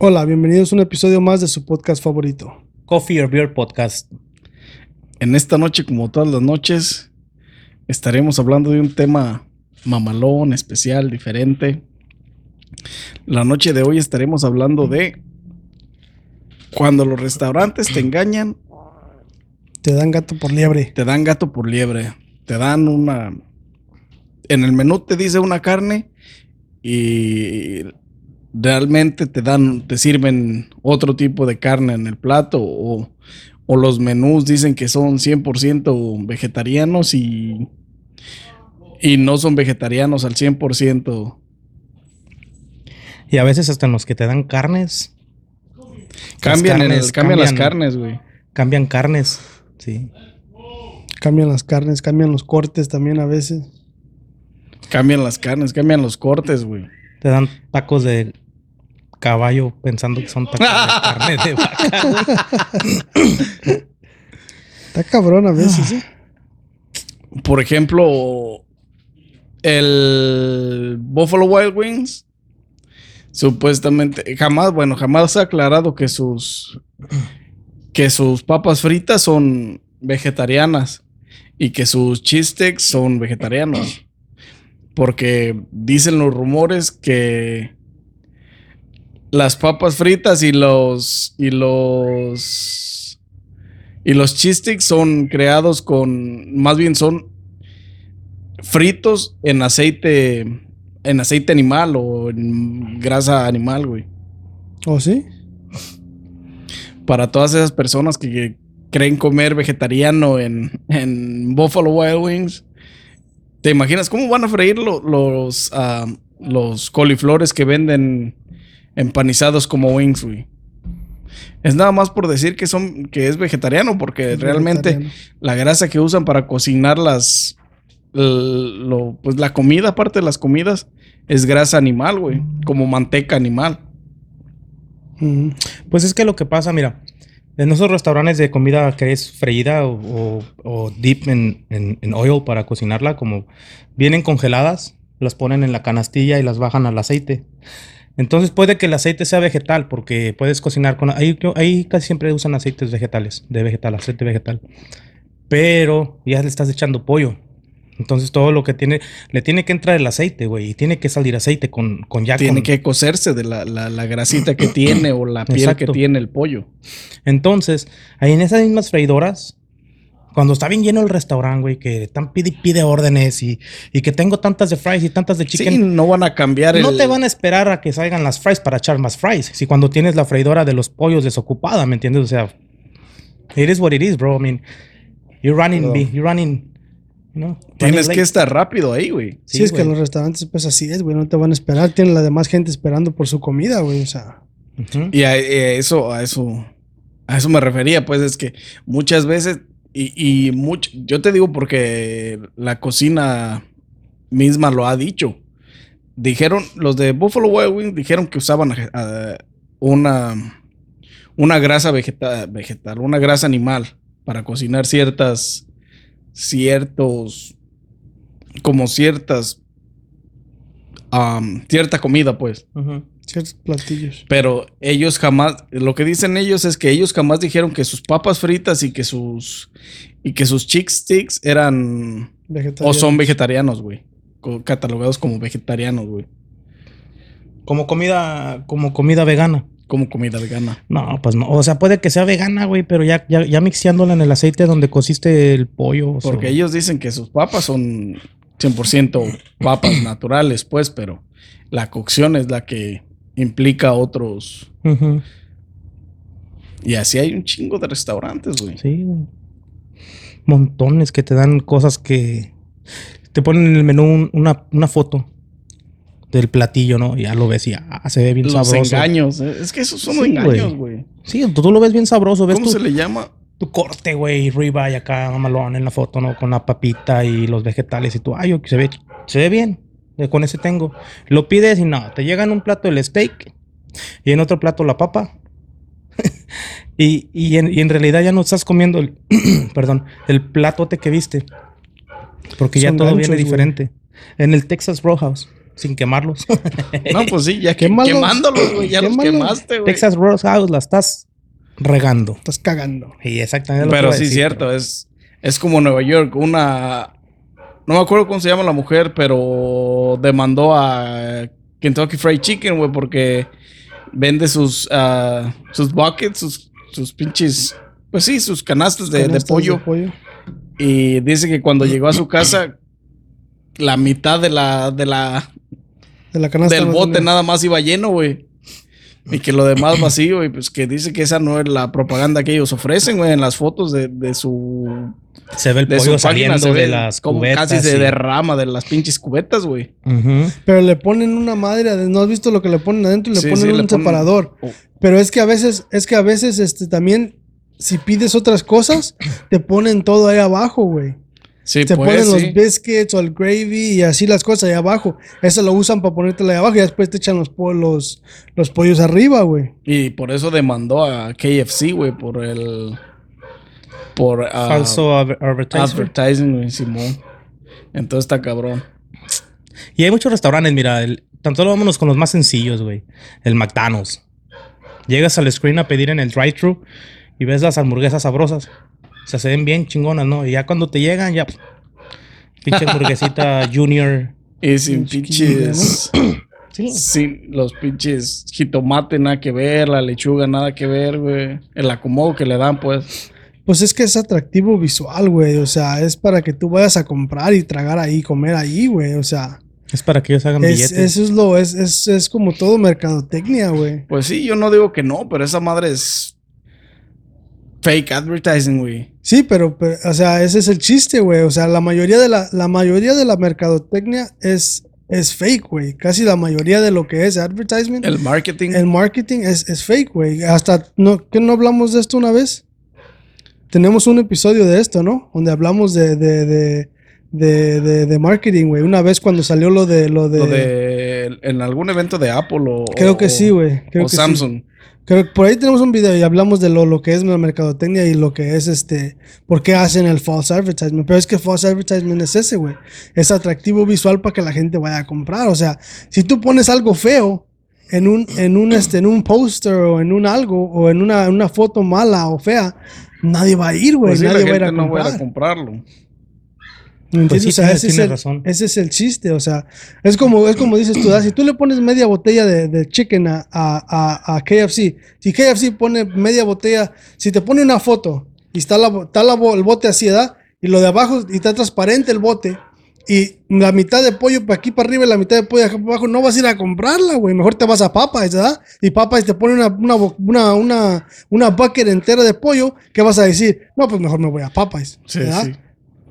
Hola, bienvenidos a un episodio más de su podcast favorito. Coffee or Beer Podcast. En esta noche, como todas las noches, estaremos hablando de un tema mamalón, especial, diferente. La noche de hoy estaremos hablando de cuando los restaurantes te engañan, Te dan gato por liebre. te dan gato por liebre, te dan una... En el menú te dice una carne y realmente te dan, te sirven otro tipo de carne en el plato o, o los menús dicen que son 100% vegetarianos y, y no son vegetarianos al 100%. Y a veces hasta en los que te dan carnes. Cambian, el- carnes cambian las cambian- carnes, güey. Cambian carnes. Sí. Cambian las carnes, cambian los cortes también a veces. Cambian las carnes, cambian los cortes, güey. Te dan tacos de caballo pensando que son tacos de carne de vaca. Está cabrón a veces, ¿eh? Por ejemplo, el Buffalo Wild Wings, supuestamente, jamás, bueno, jamás se ha aclarado que sus, que sus papas fritas son vegetarianas y que sus cheese sticks son vegetarianos. Porque dicen los rumores que las papas fritas y los, y los, y los cheese son creados con, más bien son fritos en aceite, en aceite animal o en grasa animal, güey. ¿O sí? Para todas esas personas que, que creen comer vegetariano en, en Buffalo Wild Wings, ¿te imaginas cómo van a freír lo- los, ah, los coliflores que venden empanizados como wings, güey? Es nada más por decir que son que es vegetariano, porque Es realmente vegetariano. la grasa que usan para cocinar las lo- pues la comida, aparte de las comidas, es grasa animal, güey, como manteca animal. Pues es que lo que pasa, mira, en esos restaurantes de comida que es freída o, o- o deep en, en- en oil para cocinarla, como vienen congeladas, las ponen en la canastilla y las bajan al aceite. Entonces puede que el aceite sea vegetal, porque puedes cocinar con... Ahí, ahí casi siempre usan aceites vegetales, de vegetal, aceite vegetal. Pero ya le estás echando pollo. Entonces todo lo que tiene, le tiene que entrar el aceite, güey, y tiene que salir aceite con, con ya Tiene con- que cocerse de la, la- la grasita que tiene o la piel Exacto. que tiene el pollo. Entonces, ahí en esas mismas freidoras, cuando está bien lleno el restaurante, güey, que están pide y pide órdenes y, y que tengo tantas de fries y tantas de Sí, chicken, no van a cambiar el... no te van a esperar a que salgan las fries para echar más fries. Si cuando tienes la freidora de los pollos desocupada, ¿me entiendes? O sea, it is what it is, bro. I mean, you're running, Pero- be- you're running, you know, Tienes que estar rápido ahí, güey. Sí, Sí, es que los restaurantes, pues así es, güey. No te van a esperar. Tienen la demás gente esperando por su comida, güey. O sea, Ujú. Y a, a eso, a eso, a eso me refería, pues es que muchas veces, y, yo te digo porque la cocina misma lo ha dicho. Dijeron, los de Buffalo Wild Wings dijeron que usaban ah, una, una grasa vegeta- vegetal, una grasa animal para cocinar ciertas, ciertos, como ciertas, cierta comida, pues. Ciertos platillos. Pero ellos jamás, lo que dicen ellos es que ellos jamás dijeron que sus papas fritas y que sus y que sus chick sticks eran o son vegetarianos, güey. Catalogados como vegetarianos, güey. Como comida, como comida vegana. Como comida vegana. No, pues no. O sea, puede que sea vegana, güey, pero ya, ya, ya mixeándola en el aceite donde cociste el pollo. o Porque sea, ellos dicen que sus papas son 100% papas naturales, pues, pero la cocción es la que implica otros. Y así hay un chingo de restaurantes, güey. Sí, güey. Montones que te dan cosas que te ponen en el menú un- una, una foto del platillo, ¿no? Y ya lo ves y ah, se ve bien Los sabroso. engaños. eh, Es que esos son Sí, engaños, güey. Sí, tú, tú lo ves bien sabroso. Ves ¿Cómo se le llama? tu corte, güey, ribeye acá, mamalón en la foto, ¿no? Con la papita y los vegetales y tú, ay, se ve, se ve bien. Con ese tengo. Lo pides y no, te llega en un plato el steak y en otro plato la papa. y, y en, y en realidad ya no estás comiendo el, perdón, el platote que viste. Porque ya todo ganchos, viene güey. diferente. En el Texas Roadhouse sin quemarlos. No, pues sí, ya que, Quémalos. quemándolos, güey. Ya los quemaste, güey. Texas Roadhouse la estás regando. Estás cagando. Y exactamente lo que Pero a sí, decir, cierto, pero- es, es como Nueva York, una... No me acuerdo cómo se llama la mujer, pero demandó a Kentucky Fried Chicken, güey, porque vende sus, ah, sus buckets, sus, sus pinches... Pues sí, sus canastas de, de Canastas pollo. pollo. Y dice que cuando llegó a su casa, la mitad de la, de la, De la canasta. del bote nada más iba lleno, güey. Y que lo demás vacío, y pues que dice que esa no es la propaganda que ellos ofrecen, güey, en las fotos de, de su Se ve el de pollo página saliendo se ve de las como cubetas. casi se y- derrama de las pinches cubetas, güey. Pero le ponen una madre, ¿no has visto lo que le ponen adentro? Le Sí, ponen sí, un le ponen- separador. Oh. Pero es que a veces, es que a veces, este, también, si pides otras cosas, te ponen todo ahí abajo, güey. Sí, Te pues, ponen sí. los biscuits o el gravy y así las cosas ahí abajo. Eso lo usan para ponértelo ahí abajo y después te echan los, po- los, los pollos arriba, güey. Y por eso demandó a KFC, güey, por el por ah, Falso adver- advertisement. advertising, güey, Simón. Entonces está cabrón. Y hay muchos restaurantes, mira, el, tan solo vámonos con los más sencillos, güey. El McDonald's. Llegas al screen a pedir en el drive-thru y ves las hamburguesas sabrosas. O sea, se ven bien chingonas, ¿no? Y ya cuando te llegan, ya... pff, Pinche hamburguesita junior. Y sin pinches Sí. sin los pinches jitomate nada que ver, la lechuga nada que ver, güey. El acomodo que le dan, pues. Pues es que es atractivo visual, güey. O sea, es para que tú vayas a comprar y tragar ahí, comer ahí, güey. O sea, Es para que ellos hagan es, billetes. eso es lo, es, es, es como todo mercadotecnia, güey. Pues sí, yo no digo que no, pero esa madre es fake advertising, güey. Sí, pero, pero, o sea, ese es el chiste, güey. O sea, la mayoría de la, la mayoría de la mercadotecnia es, es fake, güey. Casi la mayoría de lo que es advertisement, el, El marketing. marketing es, es fake, güey. Hasta, no, ¿qué no hablamos de esto una vez? Tenemos un episodio de esto, ¿no? Donde hablamos de, de, de, de, de- de marketing, güey. Una vez cuando salió lo de, lo de, Lo de en algún evento de Apple o creo que sí, güey. O que sí. Creo que por ahí tenemos un video y hablamos de lo, lo que es la mercadotecnia y lo que es este, por qué hacen el false advertisement. Pero es que false advertisement es ese, güey. Es atractivo visual para que la gente vaya a comprar. O sea, si tú pones algo feo en un, en un, este, en un póster o en un algo o en una, una foto mala o fea, nadie va a ir, güey. Pues la nadie va a ir a no va a comprarlo. Pues sí, o sea, tienes- ese, es el, razón. ese es el chiste, o sea, es como, es como dices tú, ¿verdad? si tú le pones media botella de, de chicken a, a, a- KFC, si KFC pone media botella, si te pone una foto y está, la, está la el bote así, ¿verdad? Y lo de abajo, y está transparente el bote, y la mitad de pollo para aquí para arriba y la mitad de pollo acá para abajo, no vas a ir a comprarla, güey, mejor te vas a Popeyes, ¿verdad? Y Popeyes te pone una, una, una, una, una bucket entera de pollo, ¿qué vas a decir? No, pues mejor me voy a Sí, ¿verdad? sí.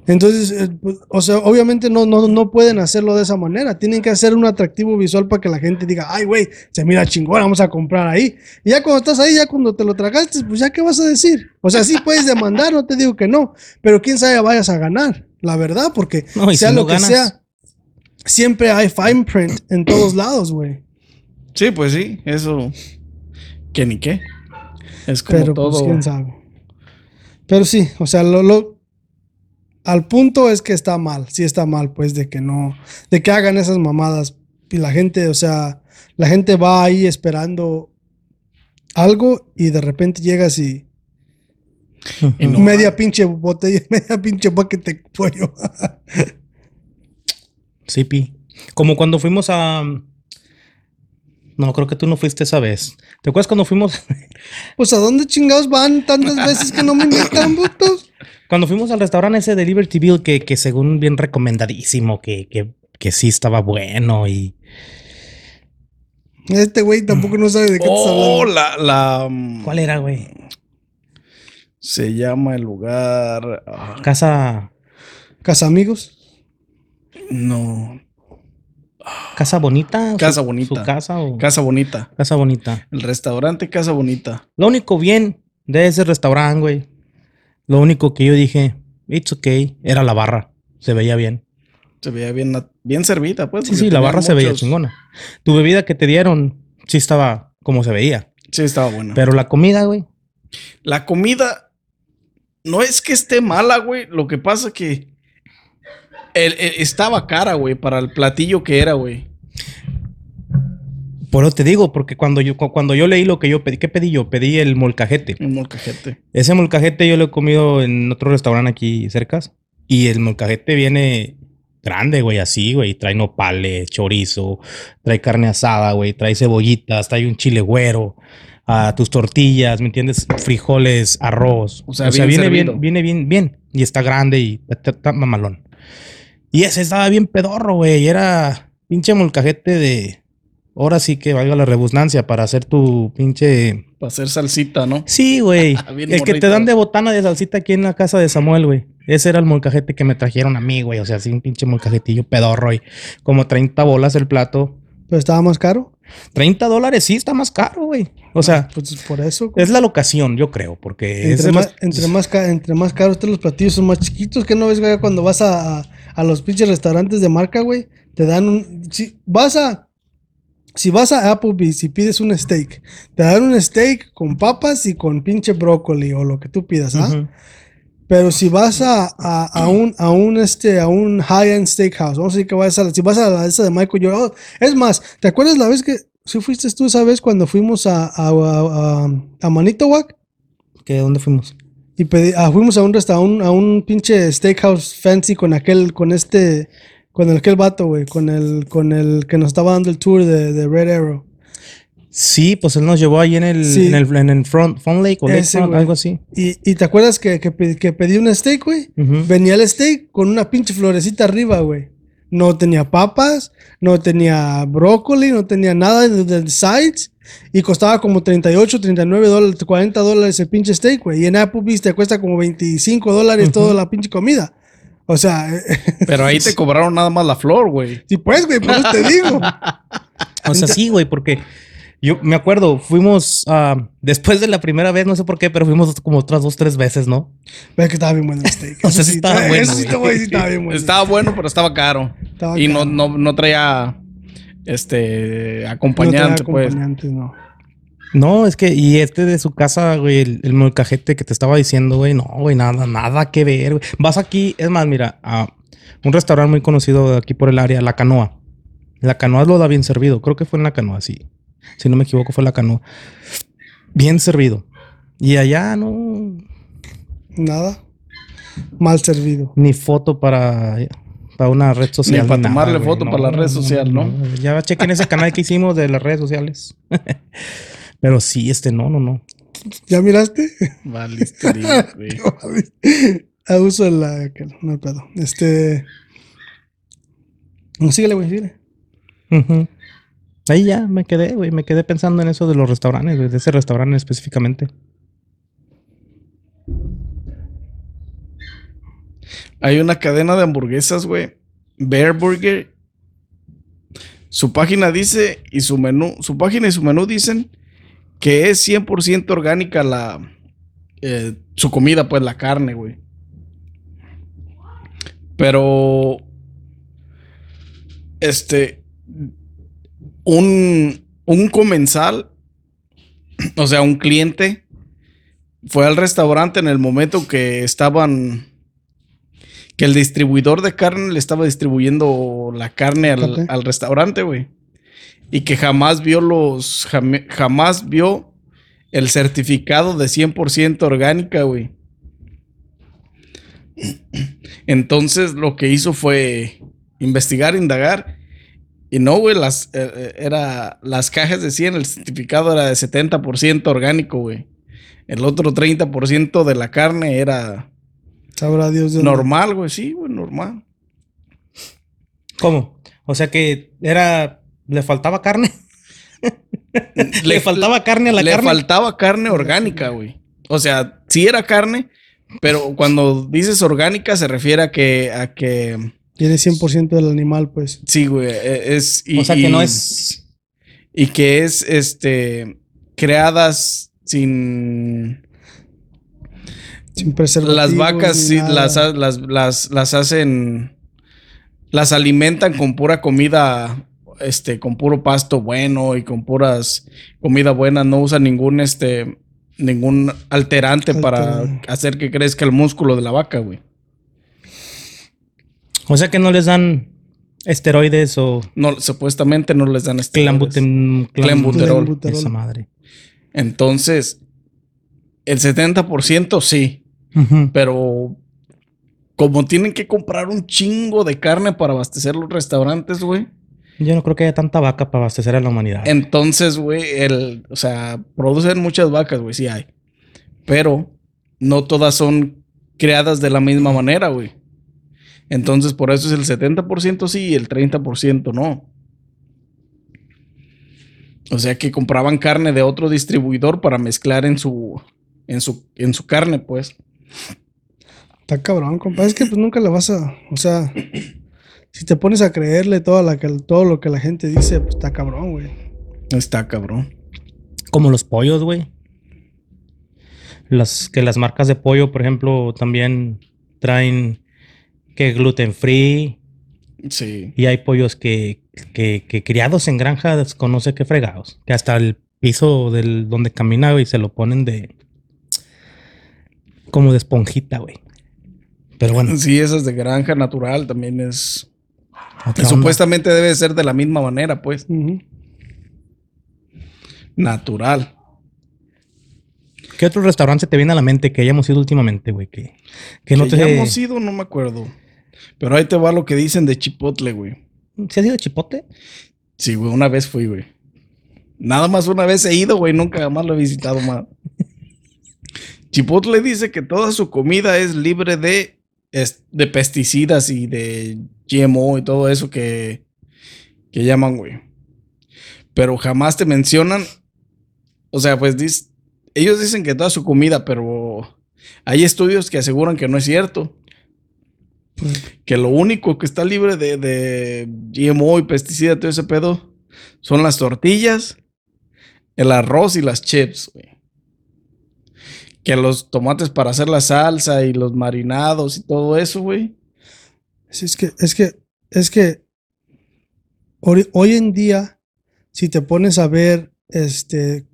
Entonces, eh, pues, o sea, obviamente no, no, no pueden hacerlo de esa manera. Tienen que hacer un atractivo visual para que la gente diga, ay, güey, se mira chingón, vamos a comprar ahí. Y ya cuando estás ahí, ya cuando te lo tragaste, pues ya qué vas a decir. O sea, sí puedes demandar, no te digo que no, pero quién sabe vayas a ganar, la verdad, porque No, sea si lo no que ganas- sea, siempre hay fine print en todos lados, güey. Sí, pues sí, eso. Que ni qué. Es como Pero todo. pues quién sabe. Pero sí, o sea, lo, lo- al punto es que está mal, sí está mal, pues, de que no, de que hagan esas mamadas. Y la gente, o sea, la gente va ahí esperando algo y de repente llegas y media pinche botella, media pinche bucket de pollo. Sí, pi. Como cuando fuimos a... No, creo que tú no fuiste esa vez. ¿Te acuerdas cuando fuimos... pues, ¿a dónde chingados van tantas veces que no me invitan, putos? Cuando fuimos al restaurante ese de Libertyville, que, que según bien recomendadísimo, que, que, que sí estaba bueno y... Este güey tampoco no sabe de qué estás Oh, hablando. la, la. mm, ¿Cuál era, güey? Se llama el lugar. ah, Casa... Casa amigos. no. Casa Bonita. ¿Su- Casa Bonita. ¿Su casa o...? Casa Bonita. Casa Bonita. El restaurante Casa Bonita. Lo único bien de ese restaurante, güey. Lo único que yo dije, it's okay, era la barra. Se veía bien. Se veía bien, bien servida, pues. Sí, sí, la barra se veía chingona. Tu bebida que te dieron, sí estaba como se veía. Sí, estaba buena. Pero la comida, güey. La comida no es que esté mala, güey. Lo que pasa que el- el- estaba cara, güey, para el platillo que era, güey. Por eso te digo, porque cuando yo, cu- cuando yo leí lo que yo pedí, ¿qué pedí yo? Pedí el molcajete. Un molcajete. Ese molcajete yo lo he comido en otro restaurante aquí cerca. Y el molcajete viene grande, güey, así, güey. Trae nopales, chorizo, trae carne asada, güey. Trae cebollitas, trae un chile güero, a tus tortillas, ¿me entiendes? Frijoles, arroz. O sea, bien viene servido. bien, viene bien, bien. Y está grande y está, está mamalón. Y ese estaba bien pedorro, güey. Era pinche molcajete de... Ahora sí que valga la redundancia para hacer tu pinche... Para hacer salsita, ¿no? Sí, güey. Bien el que te dan de botana de salsita aquí en la casa de Samuel, güey. Ese era el molcajete que me trajeron a mí, güey. O sea, así un pinche molcajetillo pedorro y como 30 bolas el plato. Pero estaba más caro. 30 dólares, sí, está más caro, güey. O sea, Pues por eso. güey. es la locación, yo creo, porque es Entre más, entre, más ca- entre más caros estén los platillos, son más chiquitos. que no ves, güey? Cuando vas a, a, a los pinches restaurantes de marca, güey, te dan un. Si vas a. Si vas a Applebee's y pides un steak, te dan un steak con papas y con pinche brócoli o lo que tú pidas, ¿ah? Ujú. Pero si vas a, a, a un, a un, este, a un high-end steakhouse, vamos a decir que vas a, si vas a la esa de Michael Jordan, es más, ¿te acuerdas la vez que, si fuiste tú esa vez cuando fuimos a, a, a, a- a Manitowoc? ¿Qué, ¿Dónde fuimos? Y pedí- ah, fuimos a un restaurante, a un pinche steakhouse fancy con aquel, con este, con el aquel vato, güey, con el, con el que nos estaba dando el tour de, de Red Arrow. Sí, pues él nos llevó ahí en el, Sí. en el, en el front, front Lake o Ese, algo así. Y, y te acuerdas que, que, pe- que pedí un steak, güey. Venía el steak con una pinche florecita arriba, güey. No tenía papas, no tenía brócoli, no tenía nada de, de sides. Y costaba como 38, 39 dólares, 40 dólares el pinche steak, güey. Y en Applebee's te cuesta como 25 dólares toda la pinche comida. O sea, Pero ahí te cobraron nada más la flor, güey. sí, pues, güey, por eso te digo. O sea, sí, güey, porque yo me acuerdo, fuimos ah, después de la primera vez, no sé por qué, pero fuimos como otras dos, tres veces, ¿no? Ves que estaba bien bueno el steak. O sea, Eso sí estaba eso bueno, sí, güey. te voy a decir, estaba bien bueno. Estaba bueno, pero estaba caro. Estaba y no, caro. no, no traía este No acompañante, tenía pues. acompañantes, no. No, es que, y este de su casa, güey, el, el molcajete que te estaba diciendo, güey, no, güey, nada, nada que ver, güey. Vas aquí, es más, mira, a un restaurante muy conocido de aquí por el área, La Canoa. La Canoa lo da bien servido, creo que fue en La Canoa, sí. Si no me equivoco, fue La Canoa. Bien servido. Y allá no, Nada. Mal servido. ni foto para, para una red social. para nada, tomarle güey. foto para la red social, ¿no? Ya chequen ese canal que hicimos de las redes sociales. Pero sí, este no, no, no. ¿Ya miraste? Valiste, güey. Abuso de la. No hay pedo. Este. No, Síguele, güey, síguele. Ahí ya me quedé, güey. Me quedé pensando en eso de los restaurantes, güey, de ese restaurante específicamente. Hay una cadena de hamburguesas, güey. Bear Burger. Su página dice y su menú, su página y su menú dicen que es 100% orgánica la eh, su comida, pues la carne, güey. Pero este un un comensal, o sea, un cliente fue al restaurante en el momento que estaban que el distribuidor de carne le estaba distribuyendo la carne al, Carne. al restaurante, güey. Y que jamás vio los, jamás vio el certificado de 100% orgánica, güey. Entonces lo que hizo fue investigar, indagar. Y no, güey, las, eh, eh, era, las cajas decían el certificado era de 70% orgánico, güey. El otro 30% de la carne era Sabrá Dios de normal, güey, sí, güey, normal. ¿Cómo? O sea que era. Le faltaba carne. le, faltaba carne a la le carne. faltaba carne orgánica, güey. O sea, sí era carne, pero cuando dices orgánica se refiere a que, a que, Tiene 100% del animal, pues. sí, güey, e- es... y- o sea que no es. Y que es, este, creadas sin... Sin preservativos. Las vacas sí, las, las, las, las hacen, las alimentan con pura comida, este, con puro pasto bueno y con puras comida buena. No usan ningún, este, ningún alterante para hacer que crezca el músculo de la vaca, güey. O sea que no les dan Esteroides o No, supuestamente no les dan esteroides. clambutem, Clenbuterol. Clenbuterol. Esa madre. Entonces, el 70% sí, pero como tienen que comprar un chingo de carne para abastecer los restaurantes, güey. Yo no creo que haya tanta vaca para abastecer a la humanidad. Entonces, güey, el, o sea, producen muchas vacas, güey, sí hay. Pero no todas son creadas de la misma manera, güey. Entonces, por eso es el 70% sí y el 30% no. O sea que compraban carne de otro distribuidor para mezclar en su, en su, en su carne, pues. Está cabrón, compa. Es que pues nunca le vas a. O sea, si te pones a creerle toda la, que- todo lo que la gente dice, pues está cabrón, güey. Está cabrón. Como los pollos, güey. Las, que las marcas de pollo, por ejemplo, también traen que gluten free. Sí. Y hay pollos que, que, que criados en granjas con no sé qué fregados. Que hasta el piso del donde camina, güey, se lo ponen de. Como de esponjita, güey. Pero bueno. Sí, esas de granja natural también es. Otra que onda. supuestamente debe ser de la misma manera, pues. Natural. ¿Qué otro restaurante te viene a la mente que hayamos ido últimamente, güey? Que, que no que te. ya hemos ido, no me acuerdo. Pero ahí te va lo que dicen de Chipotle, güey. ¿Se ha sido chipote? Sí, güey, una vez fui, güey. Nada más una vez he ido, güey, nunca más lo he visitado más. Chipotle dice que toda su comida es libre de, es- de pesticidas y de GMO y todo eso que, que llaman, güey. Pero jamás te mencionan, o sea, pues ellos dicen que toda su comida, pero hay estudios que aseguran que no es cierto. Que lo único que está libre de, de GMO y pesticida, todo ese pedo, son las tortillas, el arroz y las chips, güey. Que los tomates para hacer la salsa y los marinados y todo eso, güey. Sí, es que, es que, es que hoy, en día, si te pones a ver, este,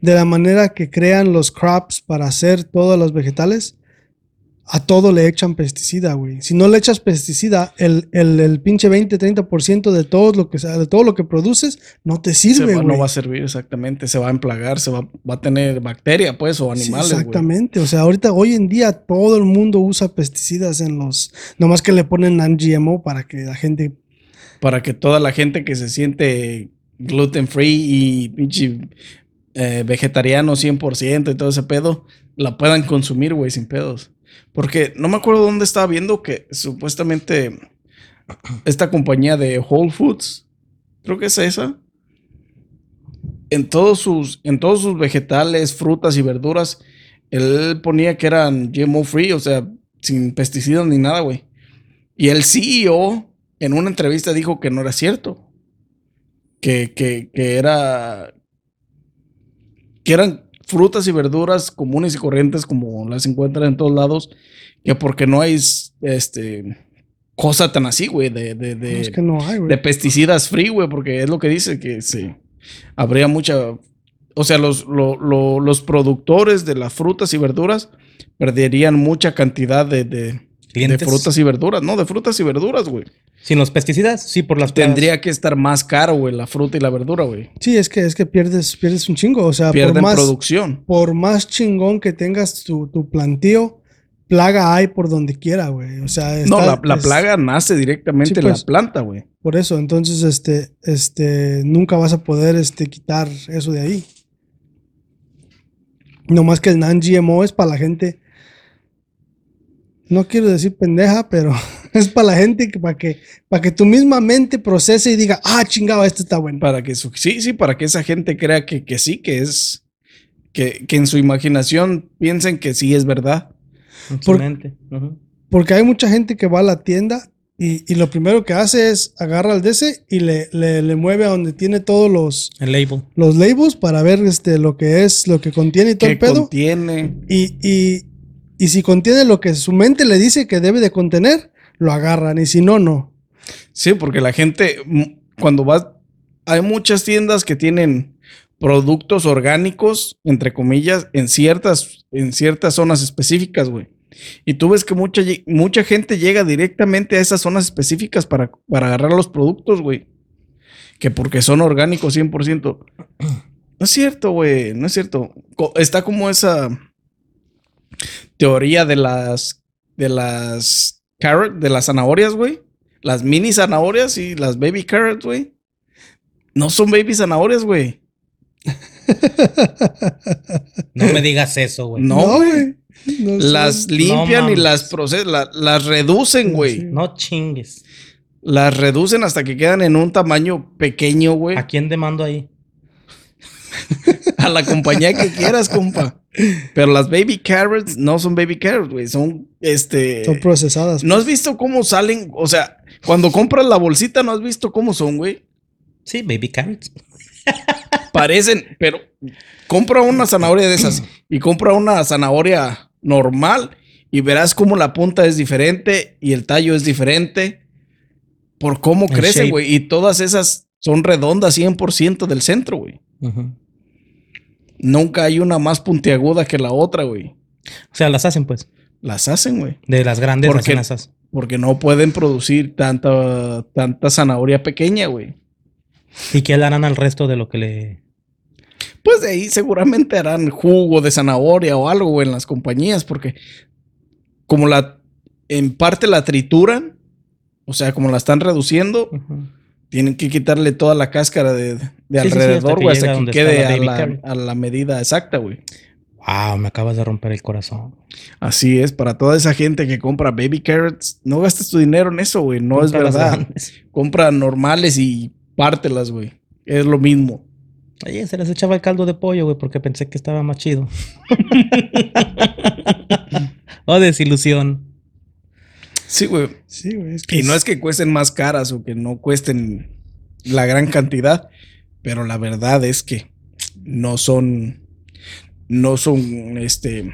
de la manera que crean los crops para hacer todos los vegetales, a todo le echan pesticida, güey. Si no le echas pesticida, el, el, el pinche 20-30% de todo lo que sea- de todo lo que produces no te sirve, güey. no va a servir exactamente, se va a emplagar, se va, va a tener bacteria, pues, o animales. exactamente. O sea, ahorita, hoy en día, todo el mundo usa pesticidas en los. Nomás que le ponen GMO para que la gente. Para que toda la gente que se siente gluten free y pinche eh, vegetariano 100% y todo ese pedo, la puedan consumir, güey, sin pedos. Porque no me acuerdo dónde estaba viendo que supuestamente esta compañía de Whole Foods, creo que es esa, en todos sus, en todos sus vegetales, frutas y verduras, él ponía que eran GMO free, o sea, sin pesticidas ni nada, güey. Y el CEO en una entrevista dijo que no era cierto. Que, que, que era. Que eran frutas y verduras comunes y corrientes como las encuentran en todos lados. Que porque no hay este cosa tan así, güey, de, de, de, No, es que no hay, güey. de pesticidas free, güey, porque es lo que dice que sí. Habría mucha. O sea, los, lo- lo- los productores de las frutas y verduras perderían mucha cantidad de, de, de frutas y verduras, no, de frutas y verduras, güey. Sin los pesticidas, sí, por las plagas. Tendría que estar más caro, güey, la fruta y la verdura, güey. Sí, es que, es que pierdes, pierdes un chingo. O sea, por Pierden más, producción. por más chingón que tengas tu, tu plantío, plaga hay por donde quiera, güey. O sea, No, la, la es- plaga nace directamente Sí, en pues. la planta, güey. Por eso, entonces, este, este, nunca vas a poder, este, quitar eso de ahí. No más que el non-GMO es para la gente. No quiero decir pendeja, pero es para la gente que para que para que tu misma mente procese y diga, ah, chingado, esto está bueno. Para que su- sí, sí, para que esa gente crea que, que sí, que es. Que, que en su imaginación piensen que sí es verdad. Por-. Porque hay mucha gente que va a la tienda y, y lo primero que hace es agarra el DC y le, le, le mueve a donde tiene todos los, El label. los labels para ver este, lo que es, lo que contiene y todo el pedo. contiene. Y, y, y si contiene lo que su mente le dice que debe de contener, lo agarran. Y si no, no. Sí, porque la gente, mm, cuando vas, hay muchas tiendas que tienen productos orgánicos, entre comillas, en ciertas, en ciertas zonas específicas, güey. Y tú ves que mucha, mucha gente llega directamente a esas zonas específicas para, para agarrar los productos, güey. Que porque son orgánicos 100%. No es cierto, güey. No es cierto. Está como esa teoría de las de las carrot, de las zanahorias, güey. Las mini zanahorias y las baby carrots, güey. No son baby zanahorias, güey. No me digas eso, güey. No, güey. No Las limpian y las procesan, la- las reducen, güey. No chingues. Las reducen hasta que quedan en un tamaño pequeño, güey. ¿A quién demando ahí? A la compañía que quieras, compa. Pero las baby carrots no son baby carrots, güey. Son, este... Son procesadas. ¿No has visto cómo salen? O sea, cuando compras la bolsita, ¿no has visto cómo son, güey? Sí, baby carrots. Parecen, pero compra una zanahoria de esas y compra una zanahoria normal y verás cómo la punta es diferente y el tallo es diferente por cómo El shape. güey. Y todas esas son redondas 100% del centro, güey. Ujú. Nunca hay una más puntiaguda que la otra, güey. O sea, las hacen, pues. Las hacen, güey. De las grandes Porque- hacen. Porque no pueden producir tanta, tanta zanahoria pequeña, güey. ¿Y qué le harán al resto de lo que le. Pues de ahí seguramente harán jugo de zanahoria o algo güey, en las compañías, porque como la en parte la trituran, o sea, como la están reduciendo, Ujú. Tienen que quitarle toda la cáscara de, de Sí, sí, sí, alrededor, hasta que güey, hasta que quede a la, carrot. a la medida exacta, güey. Wow, me acabas de romper el corazón. Así es, para toda esa gente que compra baby carrots, no gastes tu dinero en eso, güey, no es Compra verdad. Compra normales y pártelas, güey. Es lo mismo. Oye, se les echaba el caldo de pollo, güey, porque pensé que estaba más chido. oh, desilusión. Sí, güey. Sí, güey. Es que Y no es que cuesten más caras o que no cuesten la gran cantidad, pero la verdad es que no son, no son, este,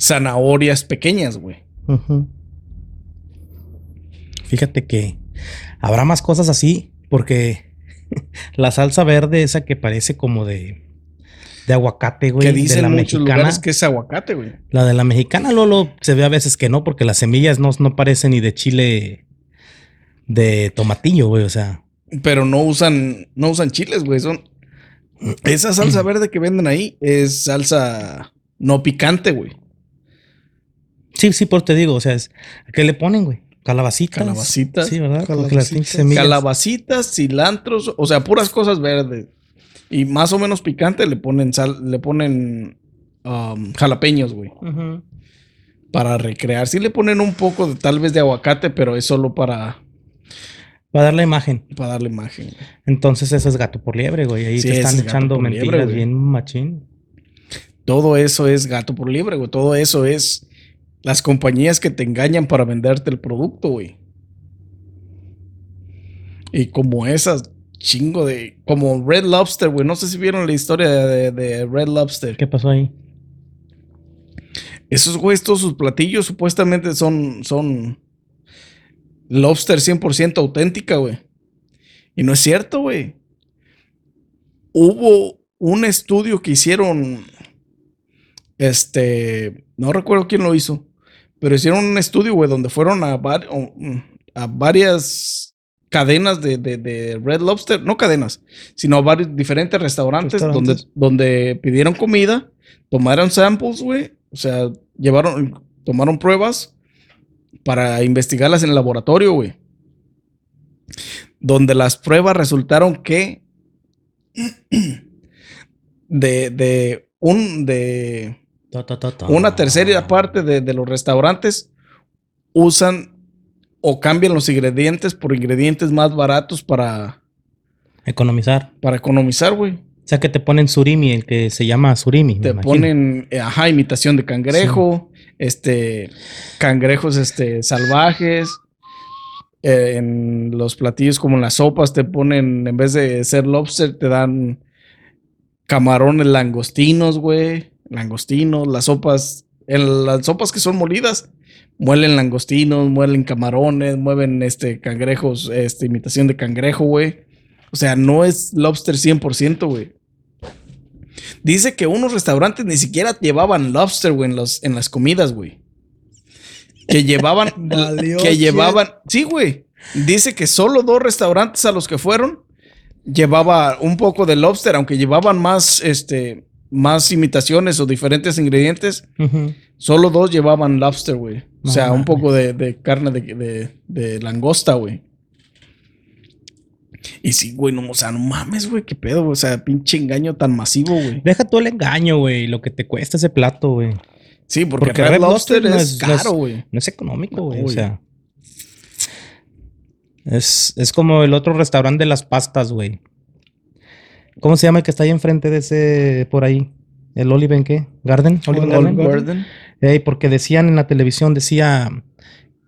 zanahorias pequeñas, güey. Fíjate que habrá más cosas así, porque la salsa verde, esa que parece como de, de aguacate, güey, Que de dicen la en muchos mexicana. lugares que es aguacate, güey. La de la mexicana, Lolo, se ve a veces que no, porque las semillas no, no parecen ni de chile de tomatillo, güey, o sea. Pero no usan, no usan chiles, güey. Son esa salsa verde que venden ahí es salsa no picante, güey. Sí, sí, por te digo, o sea, es, ¿qué le ponen, güey? Calabacitas. Calabacitas. Sí, ¿verdad? Calabacitas. Calabacitas, cilantros, o sea, puras cosas verdes. Y más o menos picante le ponen sal, le ponen um, jalapeños, güey. Para recrear. Sí le ponen un poco de tal vez de aguacate, pero es solo para, Para darle imagen. para darle imagen. güey. Entonces eso es gato por liebre, güey. Ahí Sí, te es están echando liebre, mentiras bien machín. Todo eso es gato por liebre, güey. Todo eso es las compañías que te engañan para venderte el producto, güey. Y como esas, chingo de. Como Red Lobster, güey. No sé si vieron la historia de, de Red Lobster. ¿Qué pasó ahí? Esos güeyes, todos sus platillos supuestamente son, son lobster 100% auténtica, güey. Y no es cierto, güey. Hubo un estudio que hicieron, este, no recuerdo quién lo hizo, pero hicieron un estudio, güey, donde fueron a, var- mm, a varias cadenas de, de- de Red Lobster, no cadenas, sino varios diferentes restaurantes, Restaurantes. Donde, donde pidieron comida, tomaron samples, güey, o sea, llevaron, tomaron pruebas para investigarlas en el laboratorio, güey. Donde las pruebas resultaron que de, de un de Ta, ta, ta, ta. una tercera parte de, de los restaurantes usan o cambian los ingredientes por ingredientes más baratos para, Economizar. para economizar, güey. O sea que te ponen surimi, el que se llama surimi. Te ponen, eh, ajá, imitación de cangrejo, este, cangrejos, este, salvajes. Eh, en los platillos como en las sopas te ponen, en vez de ser lobster, te dan camarones langostinos, güey. Langostinos, las sopas, en las sopas que son molidas, muelen langostinos, muelen camarones, mueven este, cangrejos, este, imitación de cangrejo, güey. O sea, no es lobster 100%, güey. Dice que unos restaurantes ni siquiera llevaban lobster, güey, en, los- en las comidas, güey. que llevaban, que llevaban, sí, güey. Dice que solo dos restaurantes a los que fueron llevaba un poco de lobster, aunque llevaban más, este, más imitaciones o diferentes ingredientes. Solo dos llevaban lobster, güey. O sea, un poco de, de carne de, de- de langosta, güey. Y sí, güey, no, o sea, no mames, güey, qué pedo, güey. o sea, pinche engaño tan masivo, güey. Deja todo el engaño, güey. Lo que te cuesta ese plato, güey. Sí, porque, Porque Red, Lobster, Lobster no es, caro, güey. No es económico, No, güey. o sea. Es, es como el otro restaurante de las pastas, güey. ¿Cómo se llama el que está ahí enfrente de ese por ahí? ¿El Olive en qué? ¿Garden? Garden. Garden. Porque decían en la televisión, decía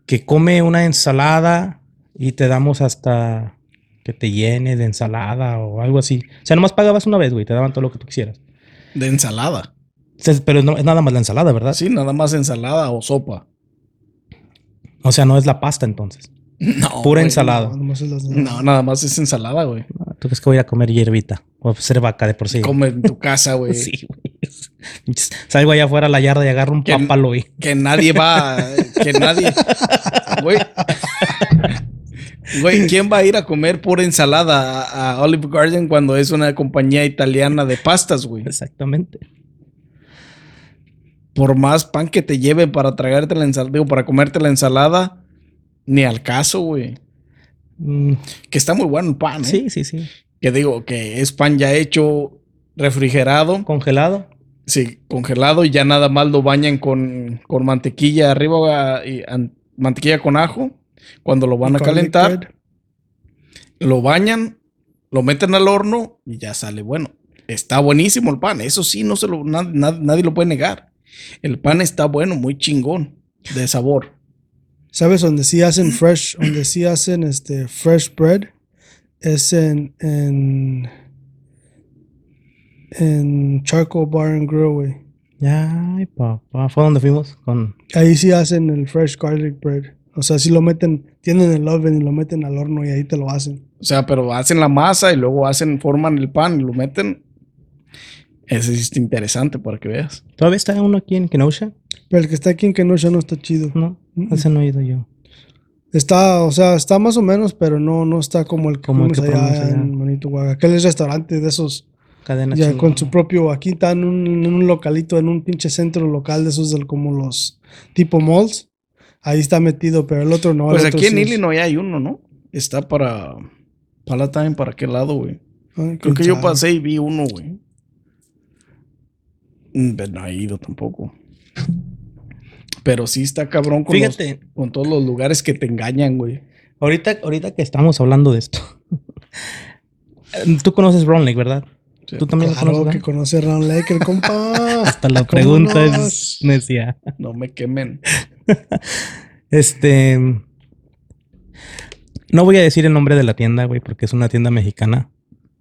que come una ensalada y te damos hasta que te llene de ensalada o algo así. O sea, nomás pagabas una vez, güey, te daban todo lo que tú quisieras. De ensalada. Pero no, es nada más la ensalada, ¿verdad? Sí, nada más ensalada o sopa. O sea, no es la pasta entonces. No. Pura güey. ensalada. No, nomás es las- No, nada más es ensalada, güey. ¿Tú crees que voy a comer hierbita? O ser vaca de por sí. Come en tu casa, güey. Sí, güey. Salgo allá afuera a la yarda y agarro un Que- pápalo, güey. Que nadie va. Que nadie. Güey. Güey, ¿quién va a ir a comer pura ensalada a, a Olive Garden cuando es una compañía italiana de pastas, güey? Exactamente. Por más pan que te lleven para tragarte la ensalada, digo, para comerte la ensalada, ni al caso, güey. Mm, Que está muy bueno el pan, ¿eh? sí, sí, sí. Que digo, que es pan ya hecho, refrigerado, Congelado. sí, congelado y ya nada más lo bañan con, con mantequilla arriba y an- mantequilla con ajo. Cuando lo van a calentar, lo bañan, lo meten al horno y ya sale bueno. Está buenísimo el pan, eso sí, no se lo, na- na- nadie lo puede negar. El pan está bueno, muy chingón, de sabor. ¿Sabes dónde sí hacen fresh? Donde sí hacen este fresh bread es en en en Charcoal Bar and Grill, güey. Ay, papá. ¿Fue donde fuimos? Con... Ahí sí hacen el fresh garlic bread. O sea, sí lo meten, tienen el oven y lo meten al horno y ahí te lo hacen. O sea, pero hacen la masa y luego hacen, forman el pan y lo meten. Ese sí está interesante para que veas. ¿Todavía está uno aquí en Kenosha? Pero el que está aquí en Kenosha no está chido. No, Mm. ese no he ido yo. Está, o sea, está más o menos, pero no, no está como el que Como el que allá, allá. en Manitoba. Aquel es restaurante de esos, Cadena ya con su propio, aquí está en un, en un localito, en un pinche centro local de esos del, como los tipo malls. Ahí está metido, pero el otro no. Pues otro aquí en sí es- Illinois hay uno, ¿no? Está para Palatine, ¿para qué lado, güey? Creo que yo pasé y vi uno, güey. Mm, Pero no he ido tampoco. Pero sí está cabrón con, los- Fíjate, con todos los lugares que te engañan, güey. ahorita, ahorita que estamos hablando de esto. Tú conoces Brown Lake, ¿verdad? Sí. Tú también lo conoces. que conoce Round Lake, el compa. Hasta la ¿Cómo pregunta no? es necia. No me quemen. Este. No voy a decir el nombre de la tienda, güey, porque es una tienda mexicana.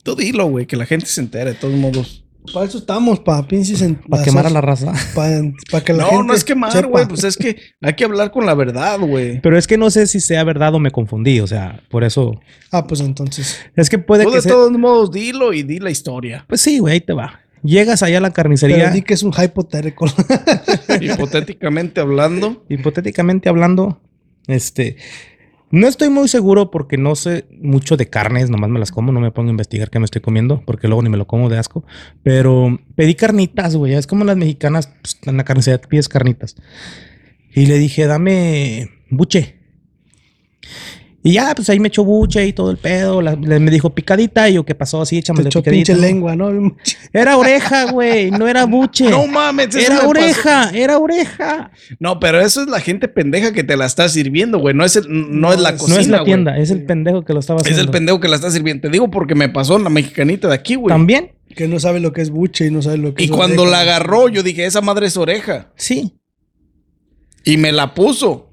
Tú dilo, güey, que la gente se entere de todos modos. Para eso estamos, para pinches. en- Para quemar a la raza. Para que la no, gente no es quemar, güey. Pues es que hay que hablar con la verdad, güey. Pero es que no sé si sea verdad o me confundí. O sea, por eso. Ah, pues entonces. Es que puede Tú que de sea. todos modos dilo y di la historia. Pues sí, güey, ahí te va. Llegas allá a la Pero carnicería. di que es un hipotético. Hipotéticamente hablando. hipotéticamente hablando, este, no estoy muy seguro porque no sé mucho de carnes, nomás me las como, no me pongo a investigar qué me estoy comiendo, porque luego ni me lo como de asco, pero pedí carnitas, güey, es como las mexicanas, pues, en la carnicería pides carnitas. Y le dije, dame buche. Y ya, pues ahí me echó buche y todo el pedo. la- le- me dijo picadita. Y yo, ¿qué pasó? Así, échame echó picadita. pinche lengua, ¿no? Era oreja, güey. No era buche. No mames, era pasó. oreja, era oreja. No, pero eso es la gente pendeja que te la está sirviendo, güey. No es, el- no, es la es- cocina. no es la güey. tienda, es el pendejo que lo estaba Es haciendo. el pendejo que la está sirviendo. Te digo porque me pasó en la mexicanita de aquí, güey. ¿También? Que no sabe lo que es buche y no sabe lo que Y es. cuando oreja. la agarró, yo dije, esa madre es oreja. Sí. Y me la puso.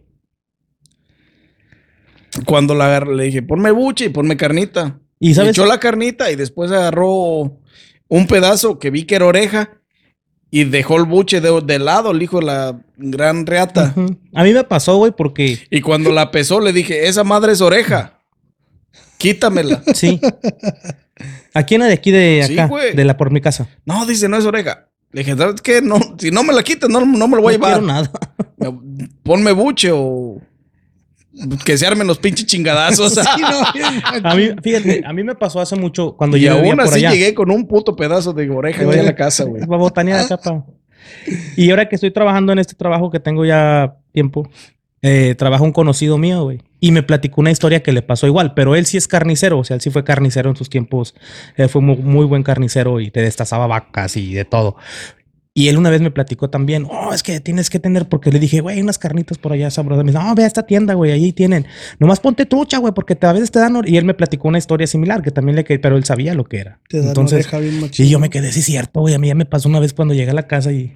Cuando la agarró, le dije, ponme buche y ponme carnita. ¿Y sabes? echó la carnita y después agarró un pedazo que vi que era oreja y dejó el buche de, de lado, el hijo de la gran reata. A mí me pasó, güey, porque Y cuando la pesó, le dije, esa madre es oreja. Quítamela. sí. Aquí en la de aquí de acá, de la por mi casa. No, dice, no es oreja. Le dije, ¿sabes qué? No, si no me la quitas, no, no me lo voy a No llevar. quiero nada. Ponme buche o que se armen los pinches chingadazos. Sí, no, A mí, fíjate, a mí me pasó hace mucho cuando y yo vivía aún por así allá. llegué con un puto pedazo de oreja aquí a la casa, güey. Va a botanear acá, pa. Y ahora que estoy trabajando en este trabajo que tengo ya tiempo, eh, trabaja un conocido mío, güey. Y me platicó una historia que le pasó igual, pero él sí es carnicero, o sea, él sí fue carnicero en sus tiempos. Él fue muy, muy buen carnicero y te destazaba vacas y de todo. Y él una vez me platicó también, oh, es que tienes que tener, porque le dije, güey, unas carnitas por allá sabrosas. Me dice, no, ve a esta tienda, güey, ahí tienen. Nomás ponte trucha, güey, porque te- a veces te dan. or-". Y él me platicó una historia similar, que también le que pero él sabía lo que era. Te dan Entonces, oreja bien y yo me quedé, sí, cierto, güey. A mí ya me pasó una vez cuando llegué a la casa y,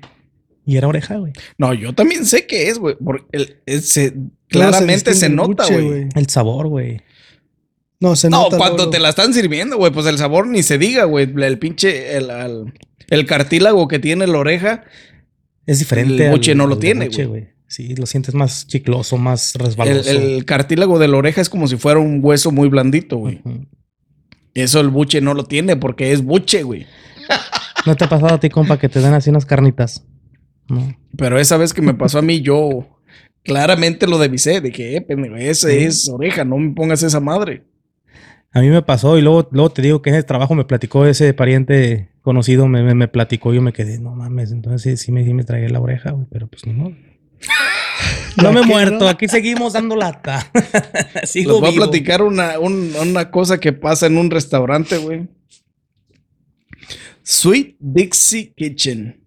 y era oreja, güey. No, yo también sé que es, güey. Porque el- el- se- claramente se, el nota, güey. El sabor, güey. No, se No, nota. cuando luego. te la están sirviendo, güey, pues el sabor ni se diga, güey. El pinche, el, al- el cartílago que tiene la oreja. Es diferente. El buche al- no lo tiene, buche, güey. Sí, lo sientes más chicloso, más resbaloso. el cartílago de la oreja es como si fuera un hueso muy blandito, güey. Eso el buche no lo tiene porque es buche, güey. ¿No te ha pasado a ti, compa, que te den así unas carnitas? No. Pero esa vez que me pasó a mí, yo claramente lo devisé. Dije, eh, pendejo, ese es oreja, no me pongas esa madre. A mí me pasó y luego, luego te digo que en el trabajo me platicó ese pariente conocido, me, me, me platicó y yo me quedé, no mames, entonces sí, sí me, sí me tragué la oreja, güey, pero pues ni modo. No me he ¿Qué, muerto, no? aquí seguimos dando lata. Sigo Les voy a platicar una, un- una cosa que pasa en un restaurante, güey. Sweet Dixie Kitchen.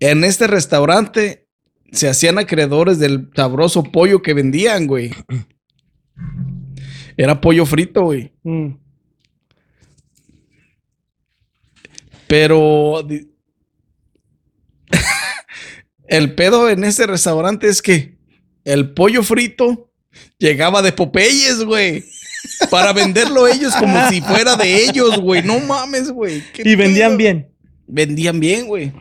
En este restaurante se hacían acreedores del sabroso pollo que vendían, güey. Era pollo frito, güey. Mm. Pero el pedo en ese restaurante es que el pollo frito llegaba de Popeyes, güey. Para venderlo ellos como si fuera de ellos, güey. No mames, güey. ¿Qué Y vendían bien. Vendían bien, güey.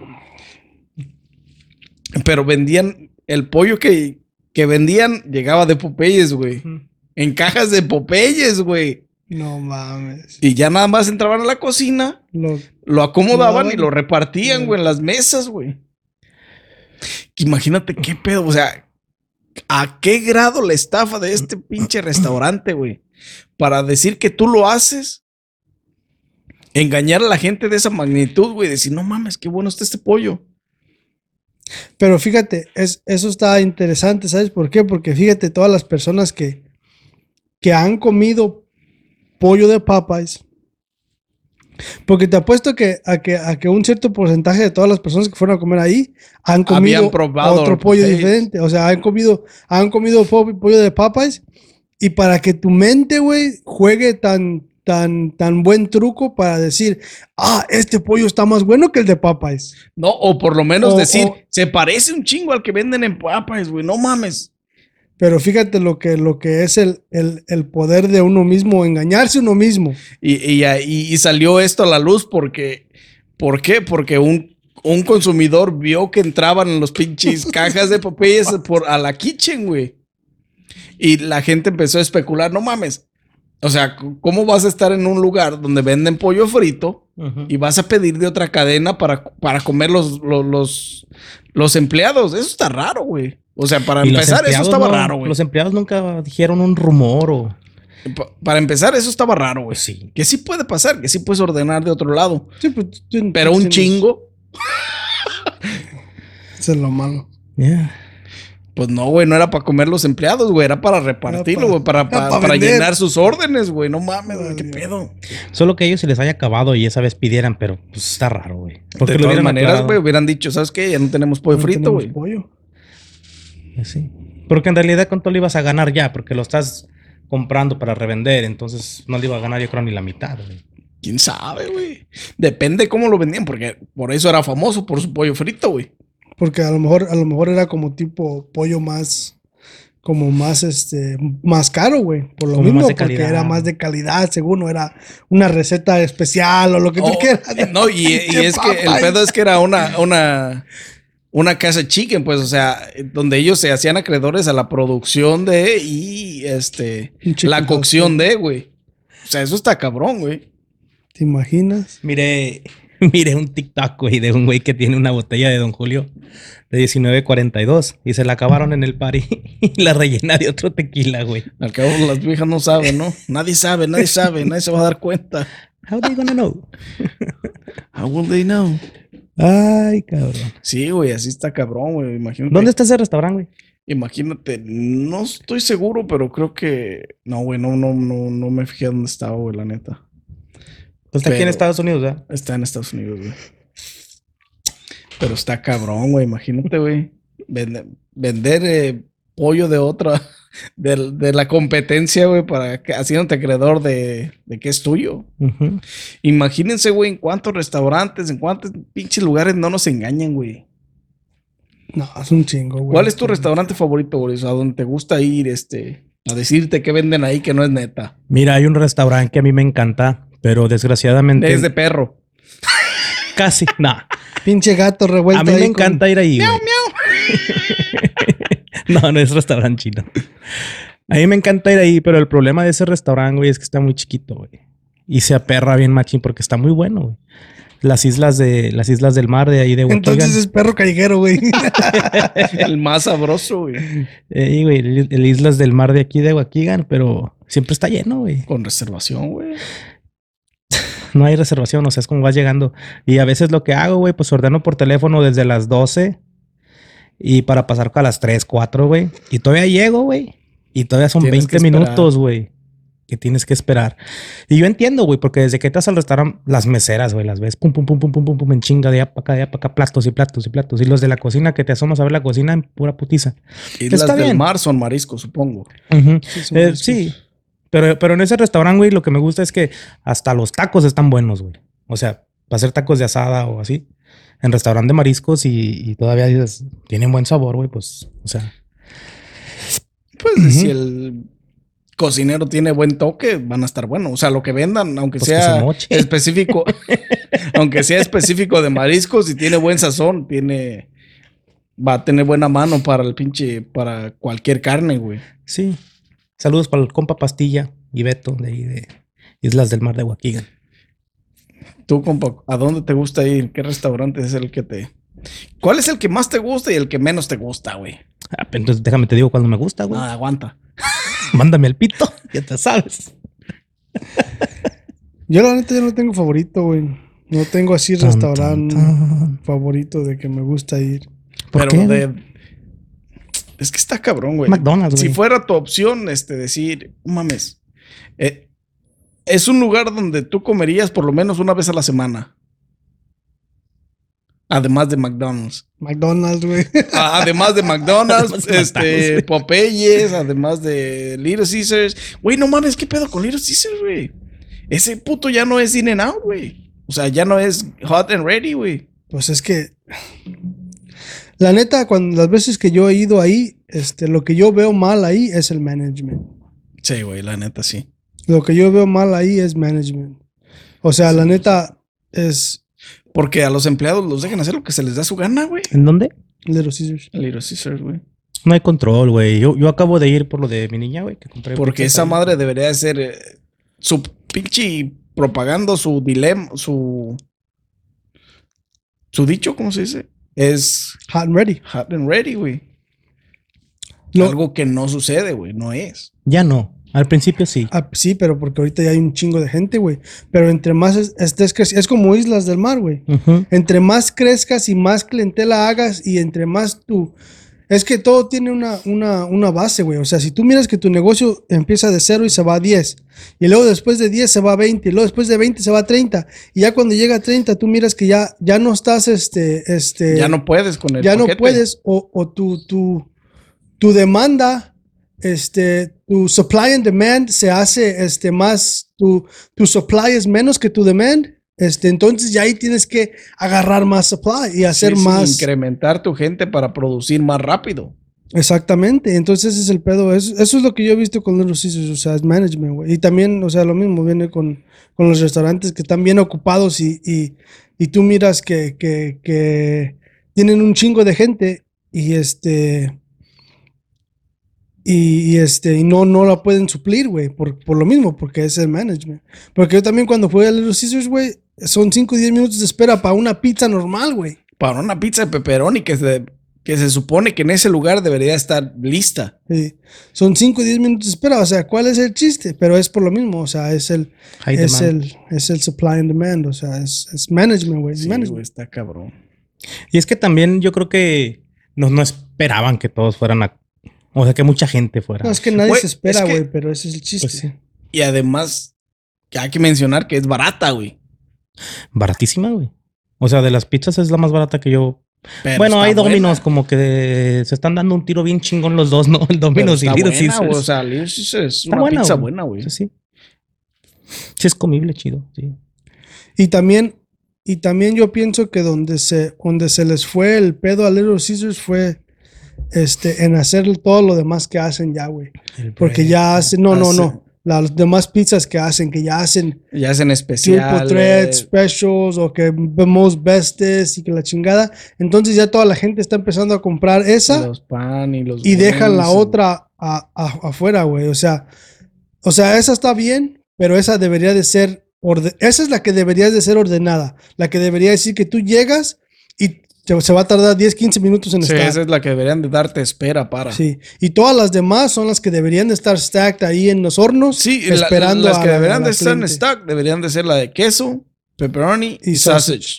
Pero vendían el pollo que, que vendían llegaba de Popeyes, güey. En cajas de Popeyes, güey. No mames. Y ya nada más entraban a la cocina Lo- lo acomodaban Acomodaban. y lo repartían, güey, en las mesas, güey. Imagínate qué pedo, o sea, a qué grado la estafa de este pinche restaurante, güey. Para decir que tú lo haces, engañar a la gente de esa magnitud, güey, decir, no mames, qué bueno está este pollo. Pero fíjate, es, eso está interesante, ¿sabes por qué? Porque fíjate, todas las personas que, que han comido pollo de Popeyes, porque te apuesto que a, que a que un cierto porcentaje de todas las personas que fueron a comer ahí han comido probado otro pollo Popeyes. diferente. O sea, han comido, han comido po- pollo de Popeyes y para que tu mente, güey, juegue tan, tan, tan buen truco para decir, ah, este pollo está más bueno que el de Popeyes. No, o por lo menos O- decir, o- se parece un chingo al que venden en papas, güey, no mames. Pero fíjate lo que, lo que es el, el, el poder de uno mismo, engañarse uno mismo. Y, y, y- y salió esto a la luz porque, ¿por qué? Porque un, un consumidor vio que entraban en los pinches cajas de Popeyes por, a la kitchen, güey. Y la gente empezó a especular, no mames. O sea, ¿cómo vas a estar en un lugar donde venden pollo frito y vas a pedir de otra cadena para, para comer los, los, los, los empleados? Eso está raro, güey. O sea, para Y empezar, eso estaba no- raro, güey. Los empleados nunca dijeron un rumor o... Pa- Para empezar, eso estaba raro, güey. Pues sí. Que sí puede pasar, que sí puedes ordenar de otro lado. Sí, pues, tú- Pero un chingo, Eso es lo malo. Yeah. pues no, güey, no era para comer los empleados, güey, era para repartirlo, güey, para, para, llenar sus órdenes, güey. No mames, güey, qué pedo. Solo que a ellos se les haya acabado y esa vez pidieran, pero pues está raro, güey. Porque de todas maneras, güey, hubieran dicho, ¿sabes qué? Ya no tenemos pollo No frito, tenemos güey. pollo. Sí. Porque en realidad, ¿cuánto le ibas a ganar ya? Porque lo estás comprando para revender, entonces no le iba a ganar yo creo ni la mitad, güey. ¿Quién sabe, güey? Depende cómo lo vendían, porque por eso era famoso, por su pollo frito, güey. Porque a lo mejor, a lo mejor era como tipo pollo más, como más, este, más caro, güey. Por lo Como mismo, porque calidad. era más de calidad, según o era una receta especial o lo que tú Oh, quieras. no, y, y es que el pedo es que era una, una, una casa chicken, pues, o sea, donde ellos se hacían acreedores a la producción de y este chicken la cocción de, güey. O sea, eso está cabrón, güey. ¿Te imaginas? Mire, miré un TikTok, güey, de un güey que tiene una botella de Don Julio de 19.42 y se la acabaron en el party y la rellena de otro tequila, güey. Al cabo las viejas no saben, ¿no? Nadie sabe, nadie sabe, nadie se va a dar cuenta. How they gonna know? How will they know? Ay, cabrón. Sí, güey, así está cabrón, güey. Imagínate. ¿Dónde está ese restaurante, güey? Imagínate, no estoy seguro, pero creo que. No, güey, no, no, no, no me fijé dónde estaba, güey, la neta. Pues está aquí en Estados Unidos, ¿verdad? Está en Estados Unidos, güey. Pero está cabrón, güey. Imagínate, güey. Vende- vender eh, pollo de otra, de, de la competencia, güey, para que, haciéndote acreedor de, de que es tuyo. Imagínense, güey, en cuántos restaurantes, en cuántos pinches lugares no nos engañan, güey. No, es un chingo, güey. ¿Cuál es tu restaurante favorito, güey? O sea, donde te gusta ir, este, a decirte que venden ahí que no es neta. Mira, hay un restaurante que a mí me encanta, pero desgraciadamente Es de perro. casi, no. Pinche gato revuelto A mí me con- encanta ir ahí. güey. no, no es restaurante chino. A mí me encanta ir ahí, pero el problema de ese restaurante, güey, es que está muy chiquito, güey. Y se aperra bien machín porque está muy bueno, güey. Las islas de las islas del mar de ahí de Waukegan. Entonces es perro callejero, güey. El más sabroso, güey. Eh, güey, el, el islas del mar de aquí de Waukegan, pero siempre está lleno, güey. Con reservación, güey. No hay reservación, o sea, es como vas llegando. Y a veces lo que hago, güey, pues ordeno por teléfono desde las 12 y para pasar a las 3, 4, güey. Y todavía llego, güey. Y todavía son Tienes 20 que esperar. minutos, güey. Que tienes que esperar. Y yo entiendo, güey, porque desde que estás al restaurante, las meseras, güey, las ves pum, pum, pum, pum, pum, pum, pum, en chinga de allá para acá, de allá para acá, platos y platos y platos. Y los de la cocina que te asomas a ver la cocina en pura putiza. Islas Está del bien. mar son mariscos, supongo. Sí, Eh, sí, pero, pero en ese restaurante, güey, lo que me gusta es que hasta los tacos están buenos, güey. O sea, para hacer tacos de asada o así, en restaurante de mariscos y, y todavía dices, tienen buen sabor, güey, pues, o sea, Pues si el cocinero tiene buen toque, van a estar buenos. O sea, lo que vendan, aunque Pues sea específico, aunque sea específico de mariscos y tiene buen sazón, tiene va a tener buena mano para el pinche, para cualquier carne, güey. sí. Saludos para el compa Pastilla y Beto de ahí de Islas del Mar de Waukegan. Tú, compa, ¿a dónde te gusta ir? ¿Qué restaurante es el que te... ¿Cuál es el que más te gusta y el que menos te gusta, güey? Ah, pero entonces déjame te digo cuando me gusta, güey. No, aguanta. Mándame el pito, ya te sabes. Yo la neta yo no tengo favorito, güey. No tengo así Tan, restaurante tan, tan. favorito de que me gusta ir. ¿Por Pero qué, de... Es que está cabrón, güey. McDonald's, Si güey. fuera tu opción, este, decir, "No mames, eh, es un lugar donde tú comerías por lo menos una vez a la semana. Además de McDonald's. McDonald's, güey. Además de McDonald's, Además de este, McDonald's. Popeyes, además de Little Caesars. Güey, no mames, ¿qué pedo con Little Caesars, güey? Ese puto ya no es In and Out, güey. O sea, ya no es Hot and Ready, güey. Pues es que. La neta, cuando las veces que yo he ido ahí, este, lo que yo veo mal ahí es el management. Sí, güey, la neta, sí. Lo que yo veo mal ahí es management. O sea, la neta es Porque a los empleados los dejan hacer lo que se les da su gana, güey. ¿En dónde? Little Caesars. Little Caesars, güey. No hay control, güey. Yo, yo acabo de ir por lo de mi niña, güey, que compré. Porque esa ahí. madre debería de ser eh, su pinche propagando su dilema, su su dicho, ¿cómo se dice? Es Hot and ready. hot and ready, güey. Lo- Algo que no sucede, güey, no es. Ya no. Al principio sí. Ah, sí, pero porque ahorita ya hay un chingo de gente, güey. Pero entre más es- estés creci- es como Islas del Mar, güey. Entre más crezcas y más clientela hagas y entre más tú... Es que todo tiene una, una, una base, güey. O sea, si tú miras que tu negocio empieza de cero y se va a 10, y luego después de 10 se va a 20, y luego después de 20 se va a 30, y ya cuando llega a 30 tú miras que ya, ya no estás, este, este... ya no puedes con el ya no puedes o, o tu, tu, tu demanda, este, tu supply and demand se hace este, más, tu, tu supply es menos que tu demand, este, entonces ya ahí tienes que agarrar más supply y hacer Sí, más. incrementar tu gente para producir más rápido. Exactamente, entonces ese es el pedo, eso, eso es lo que yo he visto con Little Caesars, o sea, es management, güey. Y también, o sea, lo mismo viene con, con los restaurantes que están bien ocupados y, y, y tú miras que, que, que tienen un chingo de gente y este... Y, y, este, y no, no la pueden suplir, güey, por, por lo mismo, porque es el management. Porque yo también cuando fui a Little Caesars, güey, son 5 o 10 minutos de espera para una pizza normal, güey. Para una pizza de pepperoni que se, que se supone que en ese lugar debería estar lista. Sí. Son 5 o 10 minutos de espera. O sea, ¿cuál es el chiste? Pero es por lo mismo. O sea, es el, High es demand. el, es el supply and demand. O sea, es, es management, güey. Sí, management. güey, está cabrón. Y es que también yo creo que no, no esperaban que todos fueran a. O sea, que mucha gente fuera. No, es que nadie se espera, es que- güey, pero ese es el chiste. Pues sí. Y además, que hay que mencionar que es barata, güey. Baratísima, güey. O sea, de las pizzas es la más barata que yo. Pero bueno, hay Dominos buena. como que se están dando un tiro bien chingón los dos, ¿no? El Dominos y está Little buena. O sea, Little es Está una buena, pizza güey. buena, güey. Sí, sí. Sí, es comible, chido. Sí. Y también, y también yo pienso que donde se, donde se les fue el pedo a Little Caesars fue este, en hacer todo lo demás que hacen ya, güey. Porque ya hacen, no, no, no. Las demás pizzas que hacen, que ya hacen Ya hacen triple especial. threat, specials o que most bestes y que la chingada. Entonces ya toda la gente está empezando a comprar esa Los pan y los. y dejan la otra a- a- afuera, güey. O sea, o sea, esa está bien, pero esa debería de ser, esa es la que debería de ser ordenada. La que debería decir que tú llegas y se va a tardar 10, 15 minutos en Sí, estar. esa es la que deberían de darte espera para. Sí, y todas las demás son las que deberían de estar stacked ahí en los hornos, Sí, la- esperando las a que la- deberían a la de estar en stock deberían de ser la de queso, pepperoni y, Y sausage.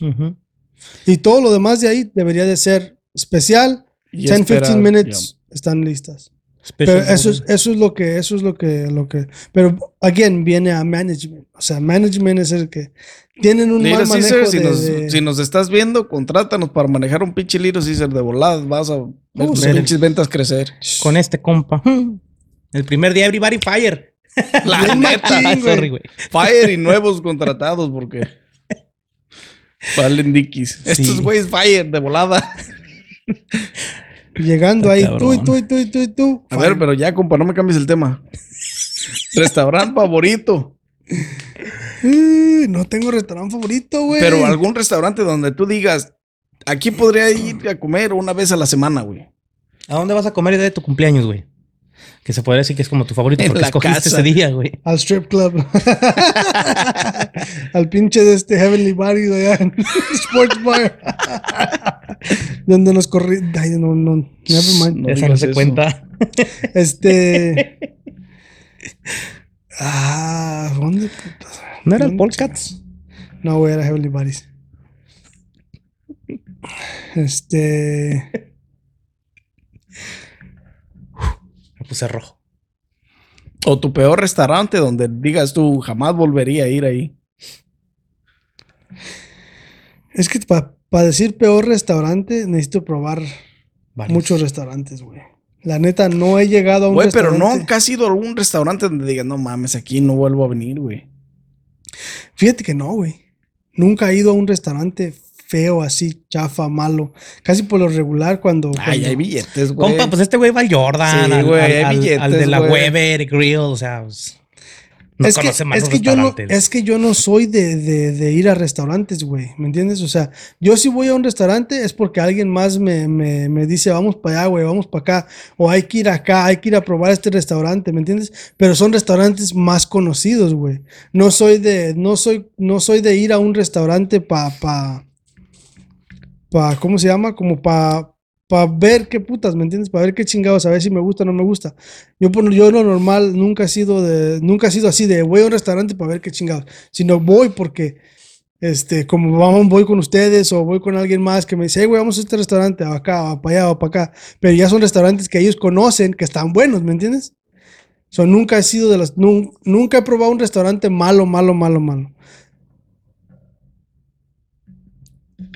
Y todo lo demás de ahí debería de ser especial. Y 10, espera, 15 minutes están listas. Pero eso es, eso es lo que, eso es lo que, lo que, pero again, viene a management. O sea, management es el que tienen un Little mal manejo Caesar, si, de- nos, de- si nos estás viendo, contrátanos para manejar un pinche Little Caesar de voladas. Vas a ver tus sí. pinches ventas crecer. Con este compa. El primer día, Everybody Fire. La Bien neta. machín, güey. Sorry, güey. Fire y nuevos contratados porque valen dickies. Estos güeyes Fire de volada. Llegando ahí, tú y tú y tú y tú y tú. A ver, pero ya, compa, no me cambies el tema. Restaurante favorito. No tengo restaurante favorito, güey. Pero algún restaurante donde tú digas, aquí podría ir a comer una vez a la semana, güey. ¿A dónde vas a comer el día de tu cumpleaños, güey? Que se podría decir que es como tu favorito porque la escogiste casa. ese día, güey. Al strip club. Al pinche de este Heavenly Body de allá en Sports Bar. Donde nos corrí. Ay, no, no. Never mind. No Esa no se eso. cuenta. Este. Ah, ¿dónde putas? ¿No era el ¿Dónde Polcats? No, güey, era Heavenly Bodies. Este. Puse rojo. O tu peor restaurante donde digas tú jamás volvería a ir ahí. Es que para decir peor restaurante, necesito probar Varios. muchos restaurantes, güey. La neta, no he llegado a un Güey, pero restaurante. nunca has ido a algún restaurante donde digas, no mames, aquí no vuelvo a venir, güey. Fíjate que no, güey. Nunca he ido a un restaurante feo, así, chafa, malo. Casi por lo regular cuando... Ay, cuando- hay billetes, güey. Compa, pues este güey va al Jordan, Sí, al, güey, al- hay al- billetes, al de la güey. Weber Grill, o sea, pues, no es que, conoce más es, los que yo no, restaurantes. es que yo no soy de, de- de ir a restaurantes, güey. ¿Me entiendes? O sea, yo si voy a un restaurante es porque alguien más me, me- me dice, vamos para allá, güey, vamos para acá. O hay que ir acá, hay que ir a probar este restaurante, ¿me entiendes? Pero son restaurantes más conocidos, güey. No soy de, no soy, no soy de ir a un restaurante para, pa, pa, ¿cómo se llama? Como para para ver qué putas, ¿me entiendes? Para ver qué chingados, a ver si me gusta o no me gusta. Yo, por, yo lo normal nunca he sido de, nunca he sido así de voy a un restaurante para ver qué chingados, sino voy porque, este, como vamos, voy con ustedes o voy con alguien más que me dice, hey, güey, vamos a este restaurante, o acá, o para allá, o para acá. Pero ya son restaurantes que ellos conocen, que están buenos, ¿me entiendes? So, nunca he sido de las, nun- nunca he probado un restaurante malo, malo, malo, malo.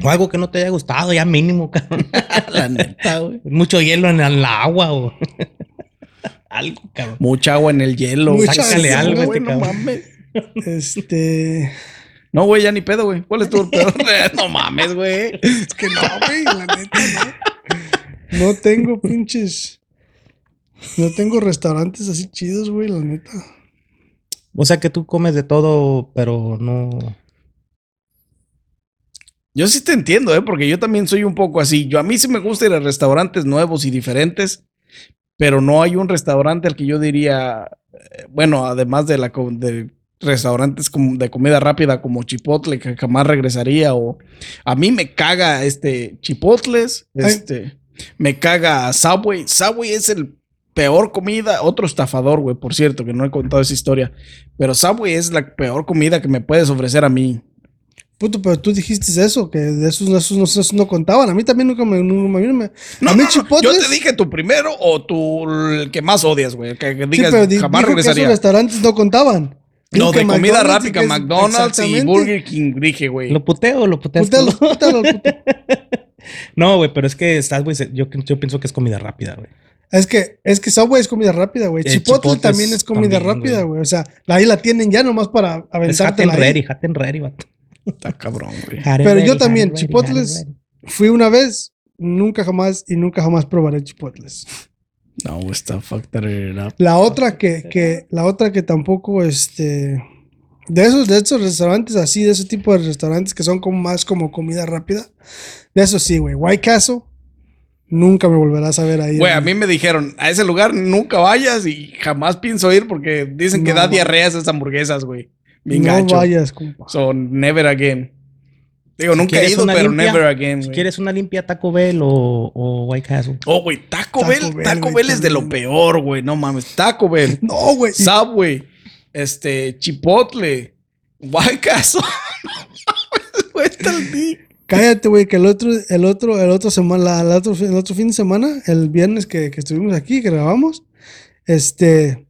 O algo que no te haya gustado, ya mínimo, cabrón. La neta, güey. Mucho hielo en el agua o algo, cabrón. Mucha agua en el hielo. Mucha Sácale algo güey, este no mames. Este, No, güey, ya ni pedo, güey. ¿Cuál es tu pedo? no mames, güey. es que no, güey, la neta, no. No tengo pinches, no tengo restaurantes así chidos, güey, la neta. O sea que tú comes de todo, pero no. Yo sí te entiendo, ¿eh? Porque yo también soy un poco así. Yo a mí sí me gusta ir a restaurantes nuevos y diferentes, pero no hay un restaurante al que yo diría, eh, bueno, además de la de restaurantes de comida rápida como Chipotle que jamás regresaría o a mí me caga este Chipotles, Ay. este me caga Subway. Subway es el peor comida, otro estafador, güey, por cierto, que no he contado esa historia, pero Subway es la peor comida que me puedes ofrecer a mí. Puto, pero tú dijiste eso, que de esos, esos, no- esos no contaban. A mí también nunca me. nunca me- a mí, me- No, a mí no, Chipotles. Yo te dije tu primero o tu el que más odias, güey, que, que Sí, digas pero jamás dijo que esos restaurantes no contaban. No, de comida McDonald's rápida, es- McDonald's y. Burger King, dije, güey. ¿Lo puteo o lo puteas? Pútalo. No, güey, pero es que Subway, se- yo, yo pienso que es comida rápida, güey. Es que, es que Subway es comida rápida, güey. Eh, Chipotle también es comida también, rápida, güey. güey. O sea, ahí la tienen ya nomás para Es aventarte and la ready, and ready, vato. Está cabrón, güey. Pero ready, yo también, ready, Chipotles-. Fui una vez, nunca jamás y nunca jamás probaré chipotles. No, está up. La otra que, que, la otra que tampoco, este, de esos, de esos restaurantes así, de ese tipo de restaurantes que son como más como comida rápida, de eso sí, güey. White Castle, nunca me volverás a ver ahí. Güey, a mí me dijeron, a ese lugar nunca vayas y jamás pienso ir porque dicen que No, da no. diarrea esas hamburguesas, güey. Bien no gacho. vayas, compa. So, never again. Digo, Si nunca he ido, pero limpia, never again, Si quieres una limpia Taco Bell o, o White Castle. Oh, güey, Taco, Taco Bell. Bell, Taco Bell es de lo peor, güey. No mames. Taco Bell. No, güey. Subway. Este, Chipotle. White Castle. El. Cállate, güey, que el otro, el otro, el otro semana, la otro, el otro fin de semana, el viernes que, que estuvimos aquí, que grabamos, este,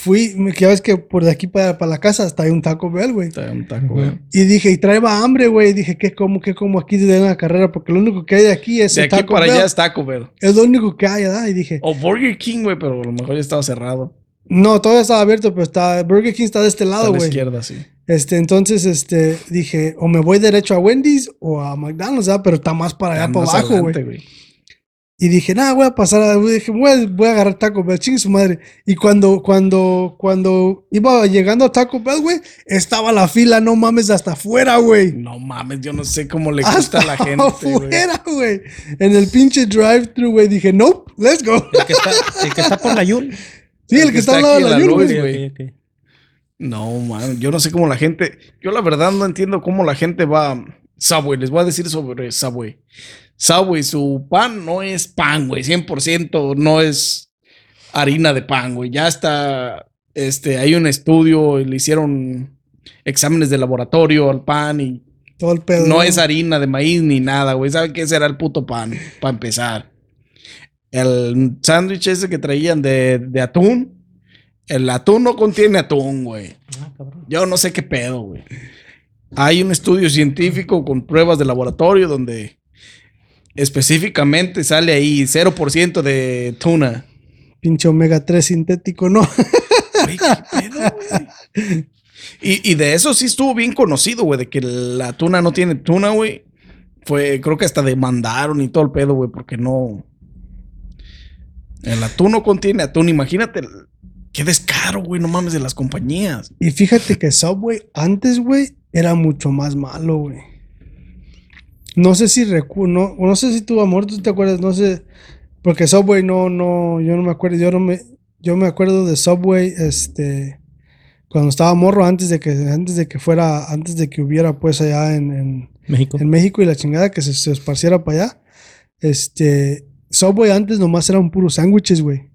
fui, me- que ya ves que por de aquí para, para la casa hasta hay un Taco Bell, güey. Está un Taco. Bell. Y dije, y traeba hambre, güey. Dije, ¿qué como, qué como aquí de la carrera? Porque lo único que hay de aquí es De aquí Taco para Bell. allá es Taco Bell. Es lo único que hay, ¿verdad? Y dije, O Burger King, güey, pero a lo mejor ya estaba cerrado. no, todavía estaba abierto, pero está, Burger King está de este a lado, la güey. izquierda, sí. Este, entonces, este, dije, o me voy derecho a Wendy's o a McDonald's, ¿verdad? Pero está más para allá, para abajo, güey. Y dije, nada, voy a pasar a, dije, voy a, voy a agarrar Taco Bell, chingue su madre. Y cuando, cuando, cuando iba llegando a Taco Bell, güey, estaba la fila, no mames, hasta afuera, güey. No mames, yo no sé cómo le gusta Hasta a la gente, güey. afuera, güey. En el pinche drive-thru, güey. Dije, nope, let's go. El que está, el que está por la Yul. Sí, el, que está al lado de la Yul, güey. No, man, yo no sé cómo la gente. Yo la verdad no entiendo cómo la gente va. Subway, les voy a decir sobre Subway. Subway, su pan no es pan, güey, 100% no es harina de pan, güey. Ya está, este, hay un estudio, le hicieron exámenes de laboratorio al pan y Todo el pedo. no es harina de maíz ni nada, güey. ¿Saben qué será el puto pan? Para empezar. El sándwich ese que traían de, de atún. El atún no contiene atún, güey. Ah, cabrón. Yo no sé qué pedo, güey. Hay un estudio científico con pruebas de laboratorio donde específicamente sale ahí 0% de tuna. Pinche omega 3 sintético, no. ¿qué pedo, güey? Y, y de eso sí estuvo bien conocido, güey, de que la tuna no tiene tuna, güey. Fue, creo que hasta demandaron y todo el pedo, güey, porque no. El atún no contiene atún. Imagínate, qué descaro, güey, no mames, de las compañías. Y fíjate que Subway antes, güey, era mucho más malo, güey. No sé si recu no, no sé si tú, amor, tú te acuerdas, no sé. Porque Subway no, no, yo no me acuerdo, yo no me, yo me acuerdo de Subway, este, cuando estaba morro, antes de que, antes de que fuera, antes de que hubiera pues allá en, en, México. en México y la chingada que se, se esparciera para allá. Este, Subway antes nomás eran puros sándwiches, güey.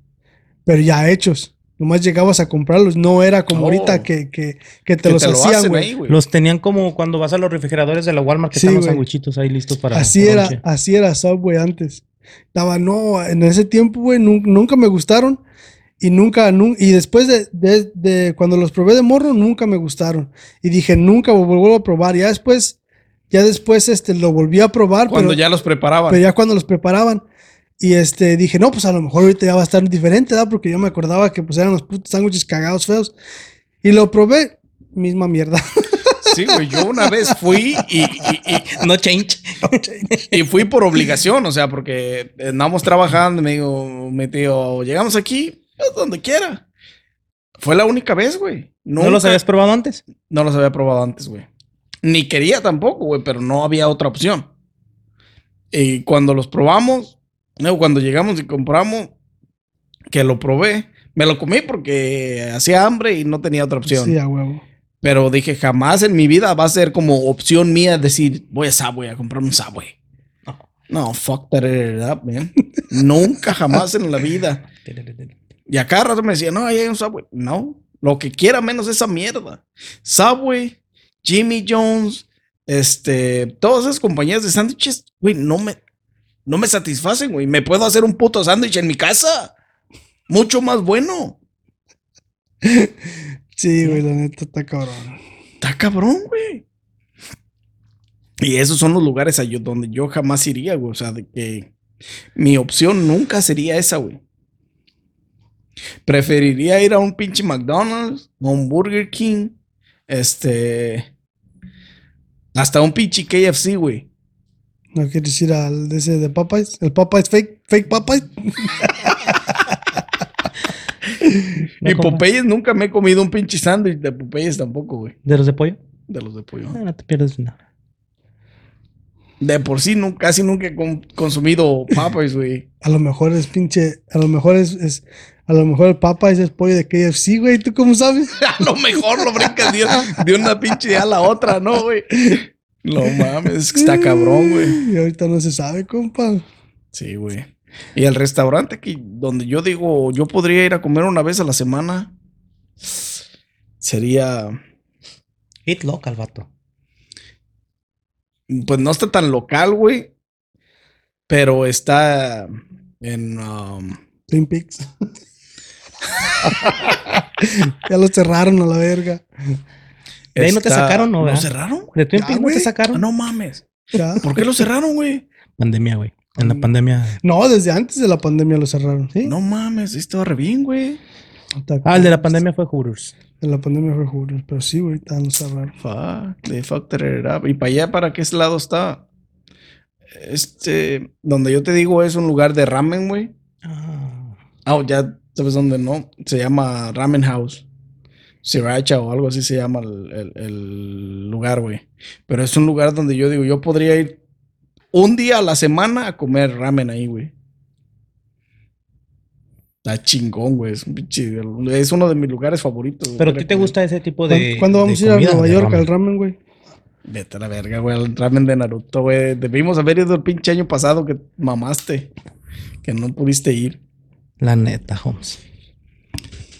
Pero ya hechos. Nomás llegabas a comprarlos. No era como Oh. ahorita que, que, que te Que los te hacían, güey. Los tenían como cuando vas a los refrigeradores de la Walmart que Sí, están los güey. sandwichitos ahí listos para. Así era, así era Subway antes. Estaba, no, en ese tiempo, güey, nun- nunca me gustaron. Y nunca, nun- y después de, de- de cuando los probé de morro, nunca me gustaron. Y dije, nunca vuelvo a probar. Ya después, ya después, este, lo volví a probar. Cuando pero, ya los preparaban. pero ya cuando los preparaban. Y este, dije, no, pues a lo mejor ahorita ya va a estar diferente, ¿verdad? Porque yo me acordaba que pues eran los putos sándwiches cagados feos. Y lo probé, misma mierda. Sí, güey, yo una vez fui y, y- No change. y- y fui por obligación, o sea, porque andamos trabajando y me digo, mi tío, llegamos aquí, pues, donde quiera. Fue la única vez, güey. ¿No los habías probado antes? No los había probado antes, güey. Ni quería tampoco, güey, pero no había otra opción. Y cuando los probamos, no, cuando llegamos y compramos, que lo probé, me lo comí porque hacía hambre y no tenía otra opción. Sí, a huevo. Pero dije, jamás en mi vida va a ser como opción mía decir, voy a Subway a comprar un Subway. No, fuck that up, man. Nunca, jamás en la vida. Y acá rato me decía, no, ahí hay un Subway. No, lo que quiera menos esa mierda. Subway, Jimmy Jones, este, todas esas compañías de sándwiches, güey, no me, no me satisfacen, güey. Me puedo hacer un puto sándwich en mi casa. Mucho más bueno. Sí, güey, la neta está cabrón. Está cabrón, güey. Y esos son los lugares a yo- donde yo jamás iría, güey. O sea, de que mi opción nunca sería esa, güey. Preferiría ir a un pinche McDonald's, a un Burger King, este. Hasta un pinche KFC, güey. ¿No quieres ir al de ese de Popeyes? ¿El Popeyes fake, fake Popeyes? Y Popeyes nunca me he comido un pinche sándwich de Popeyes tampoco, güey. ¿De los de pollo? De los de pollo. Ah, no te pierdes nada. De por sí, nu- casi nunca he con- consumido Popeyes, güey. A lo mejor es pinche, a lo mejor es, es- a lo mejor el Popeyes es pollo de KFC, güey. ¿Tú cómo sabes? A lo mejor lo brincas de, de una pinche a la otra, ¿no, güey? No mames, es que está cabrón, güey. Y ahorita no se sabe, compa. Sí, güey. Y el restaurante que donde yo digo, yo podría ir a comer una vez a la semana, sería, Eat local, vato. pues no está tan local, güey, pero está en... um, Twin Peaks. ya lo cerraron a la verga. ¿De ahí no te sacaron, no, ¿No verdad? cerraron? ¿De Twin Ya, Peaks no te güey. sacaron? No mames. Ya. ¿Por qué lo cerraron, güey? Pandemia, güey. En Mm. la pandemia. No, desde antes de la pandemia lo cerraron. ¿Sí? No mames, sí estaba re bien, güey. Ah, el de la pandemia fue Hooters. De la pandemia fue julio, pero sí, güey, ahorita lo cerraron. Fuck, they fucked it up. ¿Y para allá, para qué lado está? Este, donde yo te digo es un lugar de ramen, güey. Ah. Ah, ya sabes dónde no. Se llama Ramen House. Sriracha o algo así se llama el, el- el lugar, güey. Pero es un lugar donde yo digo, yo podría ir un día a la semana a comer ramen ahí, güey. Está chingón, güey. Es, un pinche- es uno de mis lugares favoritos. güey, Pero ti te comer. gusta ese tipo ¿Cuándo, de. cuándo vamos de a ir a Nueva York ramen? al ramen, güey? Vete a la verga, güey. Al ramen de Naruto, güey. Debimos haber ido el pinche año pasado que mamaste. Que no pudiste ir. La neta, Holmes.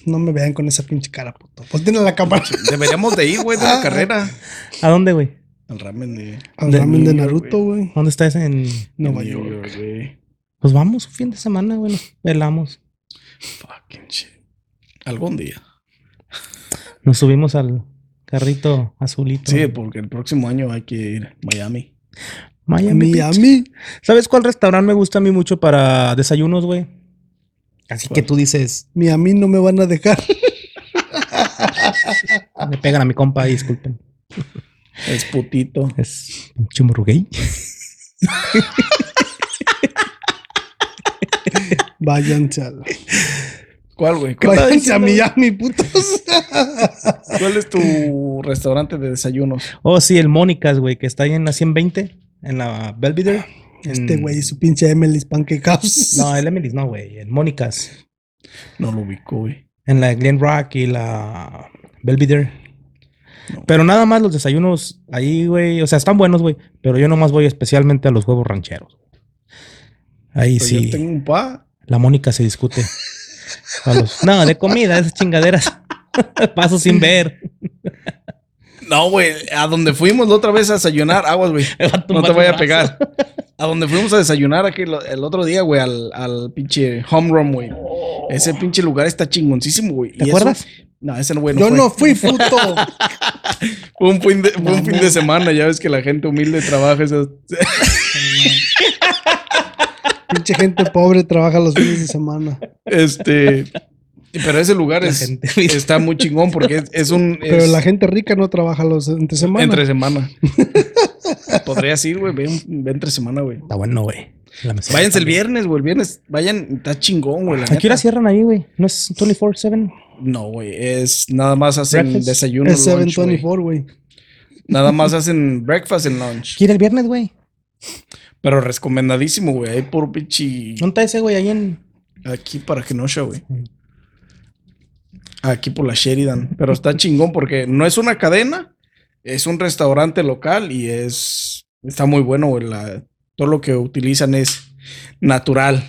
No me vean con esa pinche cara, puto. Volten a la cámara. Deberíamos de ir, güey, de la carrera. ¿A dónde, güey? Al ramen de Al De ramen de Naruto, güey. ¿Dónde está ese en.? Nueva York. güey. Pues vamos, un fin de semana, güey. Nos pelamos. Fucking shit. Algún día. Nos subimos al carrito azulito. Sí, porque el próximo año hay que ir a Miami. Miami. Miami. ¿Sabes cuál restaurante me gusta a mí mucho para desayunos, güey? Así que tú dices, Miami no me van a dejar. me pegan a mi compa disculpen. Es putito. Es un chimorro gay. Váyanse a, la- ¿Cuál, güey? ¿Cuál, váyanse a Miami, putos. cuál es tu restaurante de desayunos? Oh, sí, el Mónicas, güey, que está ahí en la 120, en la Belvedere. Este En- güey, su pinche Emily's Pancake House. No, el Emily's no, güey. El Mónicas. No lo ubico, güey. En la Glen Rock y la Belvedere. No. Pero nada más los desayunos ahí, güey. O sea, están buenos, güey. Pero yo nomás voy especialmente a los huevos rancheros. Ahí Pero sí. Yo tengo un pa. La Mónica se discute. A los- No, de comida, esas chingaderas. Paso sin ver. No, güey. A donde fuimos la otra vez a desayunar. Aguas, güey. No te vaya a pegar. A donde fuimos a desayunar aquí el otro día, güey, al, al pinche home run, güey. Ese pinche lugar está chingoncísimo, güey. ¿Te eso- acuerdas? No, ese no, güey. Yo fue. no fui, puto. Fue un, fin de, fue un fin de semana. Ya ves que la gente humilde trabaja. esas- pinche gente pobre trabaja los fines de semana. Este. Pero ese lugar es, gente- está muy chingón porque es, es un. Pero la gente rica no trabaja los entre semana. Entre semana. Podrías ir, güey. Ve, ve entre semana, güey. Está bueno, güey. Váyanse el viernes, güey. El viernes. Vayan. Está chingón, güey. la ¿A qué hora cierran ahí, güey? ¿No es 24-7? No, güey. Es nada más hacen Breakfast. desayuno. Es lunch, güey. 724, güey. Nada más hacen breakfast and lunch. ¿Quiere el viernes, güey? Pero recomendadísimo, güey. Hay puro pinche. ¿Dónde está ese, güey? Ahí en... Aquí para Kenosha, güey. Aquí por la Sheridan. Pero está chingón porque no es una cadena, es un restaurante local y es. Está muy bueno, güey. la- todo lo que utilizan es natural.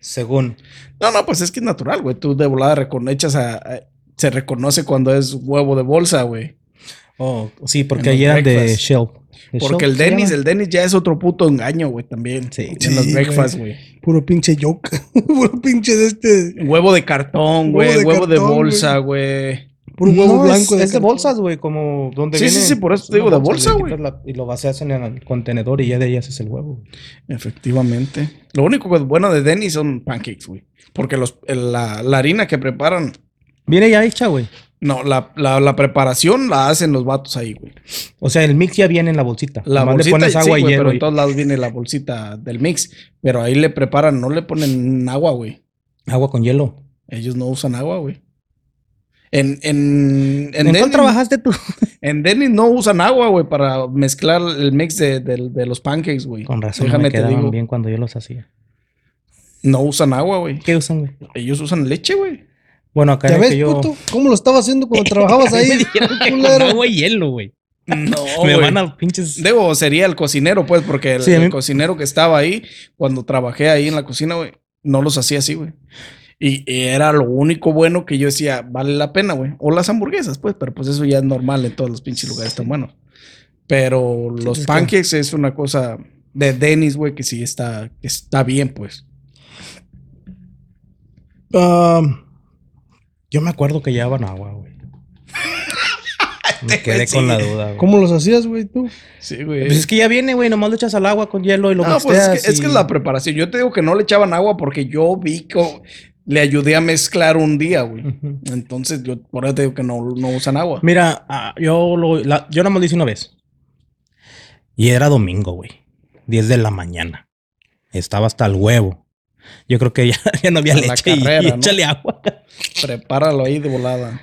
Según. No, no, pues es que es natural, güey. Tú de volada recon- echas a, a- Se reconoce cuando es huevo de bolsa, güey. Oh, sí, porque ahí eran de. Shell. ¿De Porque el Dennis, el Dennis ya es otro puto engaño, güey, también. Sí. En los breakfast, güey. Puro pinche yoke. Puro pinche de este. Huevo de cartón, Huevo güey. de Huevo de bolsa, güey. Puro huevo No, blanco es, es de cartón. bolsas, güey, como donde Sí, viene. sí, sí, por eso te digo, de bolsa, güey. Y lo vacías en el contenedor y ya de ahí haces el huevo. Efectivamente. Lo único que es bueno de Dennis son pancakes, güey. Porque los, la, la harina que preparan, Viene ya hecha, güey. No, la, la, la preparación la hacen los vatos ahí, güey. O sea, el mix ya viene en la bolsita. La Nomás bolsita, le pones sí, agua y güey, hielo. pero en y- todos lados viene la bolsita del mix. Pero ahí le preparan, no le ponen agua, güey. Agua con hielo. Ellos no usan agua, güey. En, en, ¿En, cuál Denny's- trabajaste tú? En Dennis no usan agua, güey, para mezclar el mix de, de- de los pancakes, güey. Con razón, Déjame me te quedaban digo. bien cuando yo los hacía. No usan agua, güey. ¿Qué usan, güey? Ellos usan leche, güey. Bueno, acá ¿Ya ves, que yo... puto? ¿Cómo lo estaba haciendo cuando trabajabas ahí? Me dijeron que con culero? agua y hielo, güey. No, Me van a pinches... Digo, sería el cocinero, pues, porque el, Sí, a el mí- cocinero que estaba ahí, cuando trabajé ahí en la cocina, güey, no los hacía así, güey. Y, era lo único bueno que yo decía, vale la pena, güey. O las hamburguesas, pues, pero pues eso ya es normal en todos los pinches lugares tan buenos. Pero los es que- pancakes es una cosa de Dennis, güey, que sí está, que está bien, pues. Ah, yo me acuerdo que llevaban agua, güey. Me quedé Sí. con la duda, güey. ¿Cómo los hacías, güey, tú? Sí, güey. Pues es que ya viene, güey. Nomás lo echas al agua con hielo y lo No, pues es que, es que y- es la preparación. Yo te digo que no le echaban agua porque yo vi que le ayudé a mezclar un día, güey. Entonces, yo por eso te digo que no, no usan agua. Mira, ah, yo lo, la- yo nada más lo hice una vez. Y era domingo, güey. 10 de la mañana. Estaba hasta el huevo. Yo creo que ya, ya no había la leche y- carrera, y, ¿no? échale agua. Prepáralo ahí de volada.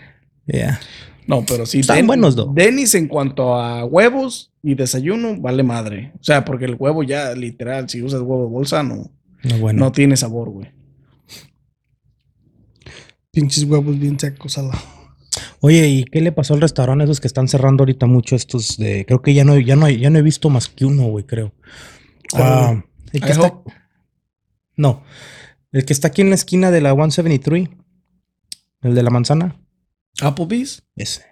Ya. No, pero sí. Están buenos, dos. Denis en cuanto a huevos y desayuno, vale madre. O sea, porque el huevo ya, literal, si usas huevo de bolsa, no, No, bueno. no tiene sabor, güey. Pinches huevos bien secos a la. Oye, ¿y qué le pasó al restaurante esos que están cerrando ahorita mucho estos de... Creo que ya no, ya no, ya no he visto más que uno, güey, creo. Ah, el que I está- hope. No. El que está aquí en la esquina de la 173. El de la manzana. Applebee's, Ese.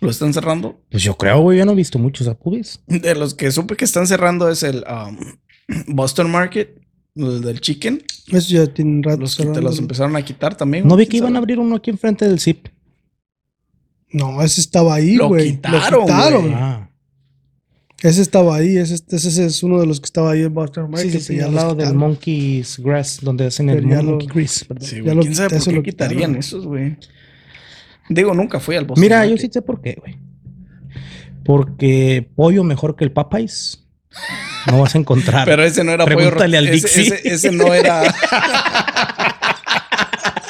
lo están cerrando. Pues yo creo, güey, ya no he visto muchos Applebee's. De los que supe que están cerrando es el um, Boston Market, el del chicken. Eso ya tienen rato. Los, que te los empezaron a quitar también. No vi que iban a abrir uno aquí enfrente del Zip. No, ese estaba ahí, Lo güey. quitaron, güey. Ah. Ese estaba ahí. Ese, ese es uno de los que estaba ahí en Boston Market. Sí, sí, sí, al lado del. Monkey's Grass, donde hacen el ya Monkey Grease. Sí, Ya lo ¿Quién sabe por qué lo quitarían esos, güey? Digo, nunca fui al Boston Mira, yo sí sé por qué, güey. Porque pollo mejor que el Popeyes no vas a encontrar. Pero ese no era pollo. Pregúntale al ese, Dixie. ese, ese no era.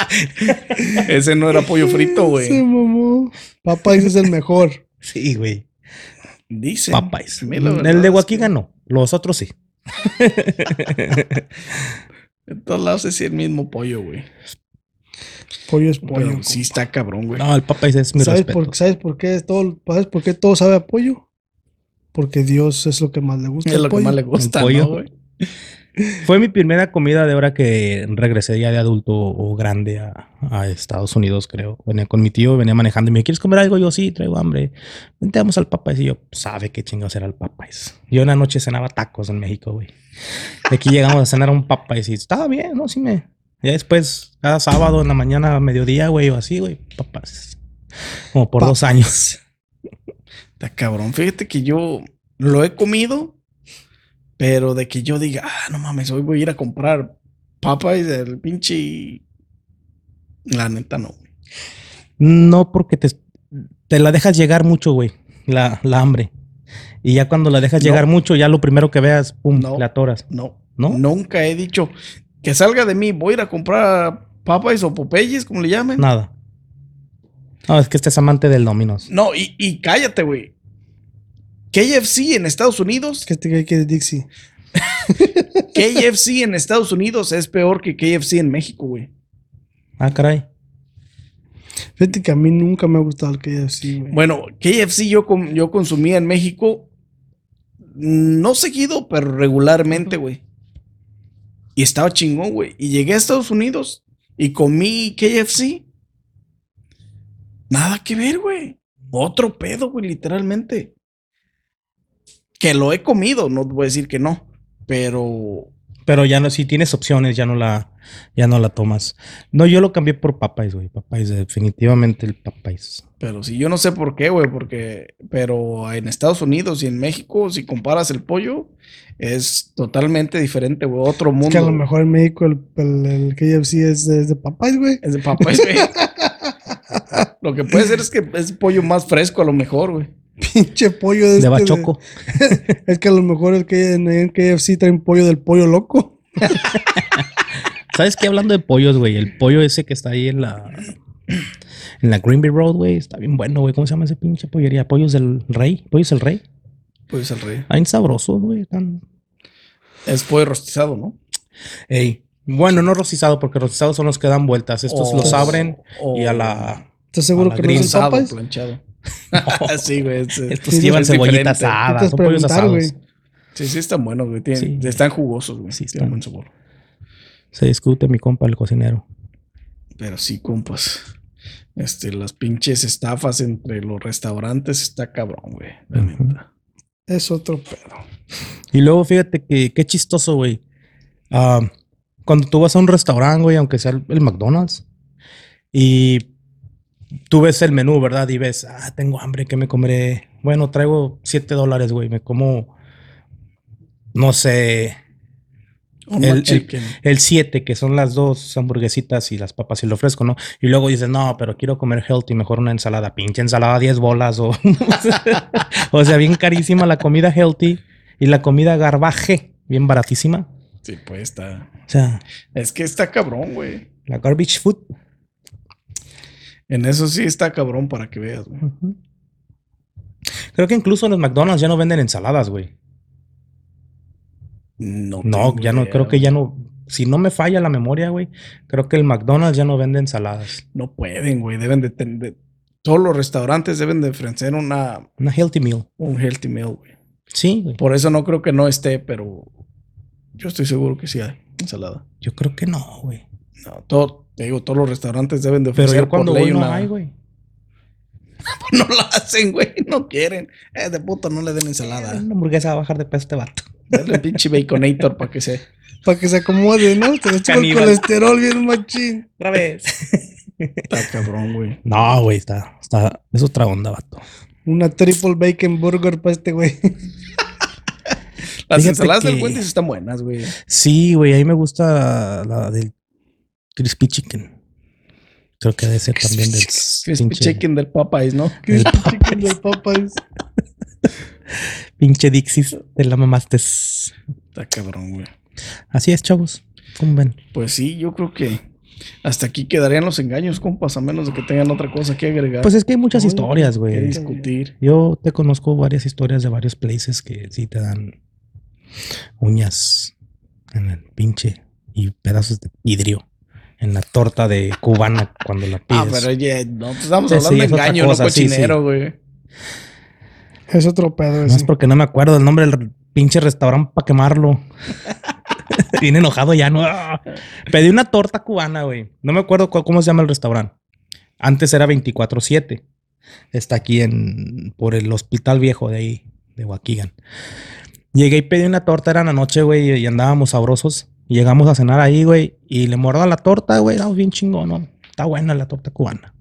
ese no era pollo frito, Sí, güey. mamó. Papá, ese es el mejor. sí, güey. Dice. Popeyes. Verdad El de Waukegan no. Los otros sí. En todos lados es el mismo pollo, güey. Pollo es Pero pollo. sí está cabrón, güey. No, el Popeyes es mi ¿Sabes respeto. por, ¿Sabes por qué todo, ¿sabes por qué todo sabe a pollo? Porque Dios es lo que más le gusta. es lo que más le gusta, pollo. ¿no, güey? Fue mi primera comida de ahora que regresé ya de adulto o grande a, a Estados Unidos, creo. Venía con mi tío, venía manejando y me dijo, ¿quieres comer algo? Yo sí, traigo hambre. Vente, vamos al Popeyes. Y yo, sabe qué chingados era el Popeyes. Yo en la noche cenaba tacos en México, güey. De aquí llegamos a cenar a un Popeyes y estaba bien, ¿no? Sí me... Ya después, cada sábado en la mañana, a mediodía, güey, o así, güey, Popeyes. Como por dos años. Está cabrón. Fíjate que yo lo he comido, pero de que yo diga, ah, no mames, hoy voy a ir a comprar Popeyes del pinche. La neta, no. güey. No, porque te, te la dejas llegar mucho, güey, la, la hambre. Y ya cuando la dejas No. llegar mucho, ya lo primero que veas, pum, No. le atoras. No. ¿No? Nunca he dicho que salga de mí, voy a ir a comprar Popeyes o Popeyes, como le llamen. Nada. No, es que este es amante del Dominos. No, y, y cállate, güey. KFC en Estados Unidos, ¿Qué te que Dixie? KFC en Estados Unidos es peor que KFC en México, güey. Ah, caray. Fíjate que a mí nunca me ha gustado el KFC, güey. Bueno, KFC yo, com- yo consumía en México, no seguido, pero regularmente, güey. Y estaba chingón, güey. Y llegué a Estados Unidos y comí KFC. Nada que ver, güey. Otro pedo, güey, literalmente. Que lo he comido, no voy a decir que no. Pero Pero ya no, si tienes opciones, ya no la, ya no la tomas. No, yo lo cambié por Popeyes, güey. Popeyes, definitivamente el Popeyes. Pero sí, yo no sé por qué, güey, porque, pero en Estados Unidos y en México, si comparas el pollo, es totalmente diferente, güey, otro mundo. Es que a lo mejor en México el, el, el KFC es de, es de Popeyes, güey. Es de Popeyes, güey. lo que puede ser es que es pollo más fresco, a lo mejor, güey. Pinche pollo de, De este Bachoco. Es que a lo mejor el que en, en KFC traen pollo del pollo loco. ¿Sabes qué? Hablando de pollos, güey. El pollo ese que está ahí en la... En la Greenby Road, güey. Está bien bueno, güey. ¿Cómo se llama ese pinche pollería? Pollos del Rey. Pollos del Rey. Pues el rey. Están sabrosos, güey. Están... Es pollo rostizado, ¿no? Ey. Bueno, no rostizado, porque rostizados son los que dan vueltas. Estos O- los abren o y a la... ¿Estás seguro la que no es planchado. sí, güey. es- Estos Sí, llevan es cebollita diferente. asada. Necesitas Son pollos asados. güey. Sí, sí, están buenos, güey. Sí. Están jugosos, güey. Sí, Tienen están. buen sabor. Se discute mi compa, el cocinero. Pero sí, compas. Este, las pinches estafas entre los restaurantes está cabrón, güey. La neta. Es otro pedo. Y luego fíjate que qué chistoso, güey. Ah, cuando tú vas a un restaurante, güey, aunque sea el, el McDonald's, y tú ves el menú, ¿verdad? Y ves, ah, tengo hambre, ¿qué me comeré? Bueno, traigo 7 dólares, güey. Me como, no sé, El- McChicken. el 7, que son las dos hamburguesitas y las papas y lo fresco, ¿no? Y luego dices, no, pero quiero comer healthy, mejor una ensalada. Pinche ensalada, 10 bolas o... o sea, bien carísima la comida healthy y la comida garbaje, bien baratísima. Sí, pues está. O sea, Es que está cabrón, güey. la garbage food. En eso sí está cabrón para que veas, güey. Creo que incluso en los McDonald's ya no venden ensaladas, güey. No, No, ya no, creo que ya no. Si no me falla la memoria, güey, creo que el McDonald's ya no vende ensaladas. No pueden, güey. Deben de tener. Todos los restaurantes deben de ofrecer una, Una healthy meal. un healthy meal, güey. Sí, güey. Por eso no creo que no esté, pero yo estoy seguro que sí hay ensalada. Yo creo que no, güey. No, todo, te digo, todos los restaurantes deben de Pero ofrecer yo cuando por ley voy no una- hay, güey. no la hacen, güey. No quieren. Eh, de puto, no le den ensalada. Una hamburguesa va a bajar de peso este vato. Dale pinche baconator para que se. Para que se acomode, ¿no? Se le el colesterol bien machín. Otra vez. Está cabrón, güey. no, güey, está, está. Es otra onda, vato. Una triple bacon burger para este güey. Las Fíjate ensaladas del que- Wendy's están buenas, güey. Sí, güey, a mí me gusta la del crispy chicken. Creo que debe ser también del Crispy pinche, chicken del Popeyes, ¿no? Crispy chicken del Popeyes. pinche Dixis de la mamastes. Está cabrón, güey. Así es, chavos. ¿Cómo ven? Pues sí, yo creo que hasta aquí quedarían los engaños, compas, a menos de que tengan otra cosa que agregar. Pues es que hay muchas Oye, historias, que güey. discutir. Yo te conozco varias historias de varios places que sí te dan uñas en el pinche y pedazos de vidrio en la torta de cubana cuando la pides. Ah, pero ya, no, pues estamos hablando sí, de engaño, cosa, no sí, sí. cochinero, güey. Es otro pedo No es porque no me acuerdo del nombre del pinche restaurante para quemarlo. Bien enojado ya, ¿no? Ah. Pedí una torta cubana, güey. No me acuerdo cu- cómo se llama el restaurante. Antes era 24-7. Está aquí en por el hospital viejo de ahí, de Waukegan. Llegué y pedí una torta, era en la noche, güey, y andábamos sabrosos. Llegamos a cenar ahí, güey, y le mordo a la torta, güey. Estaba bien chingón, ¿no? Está buena la torta cubana.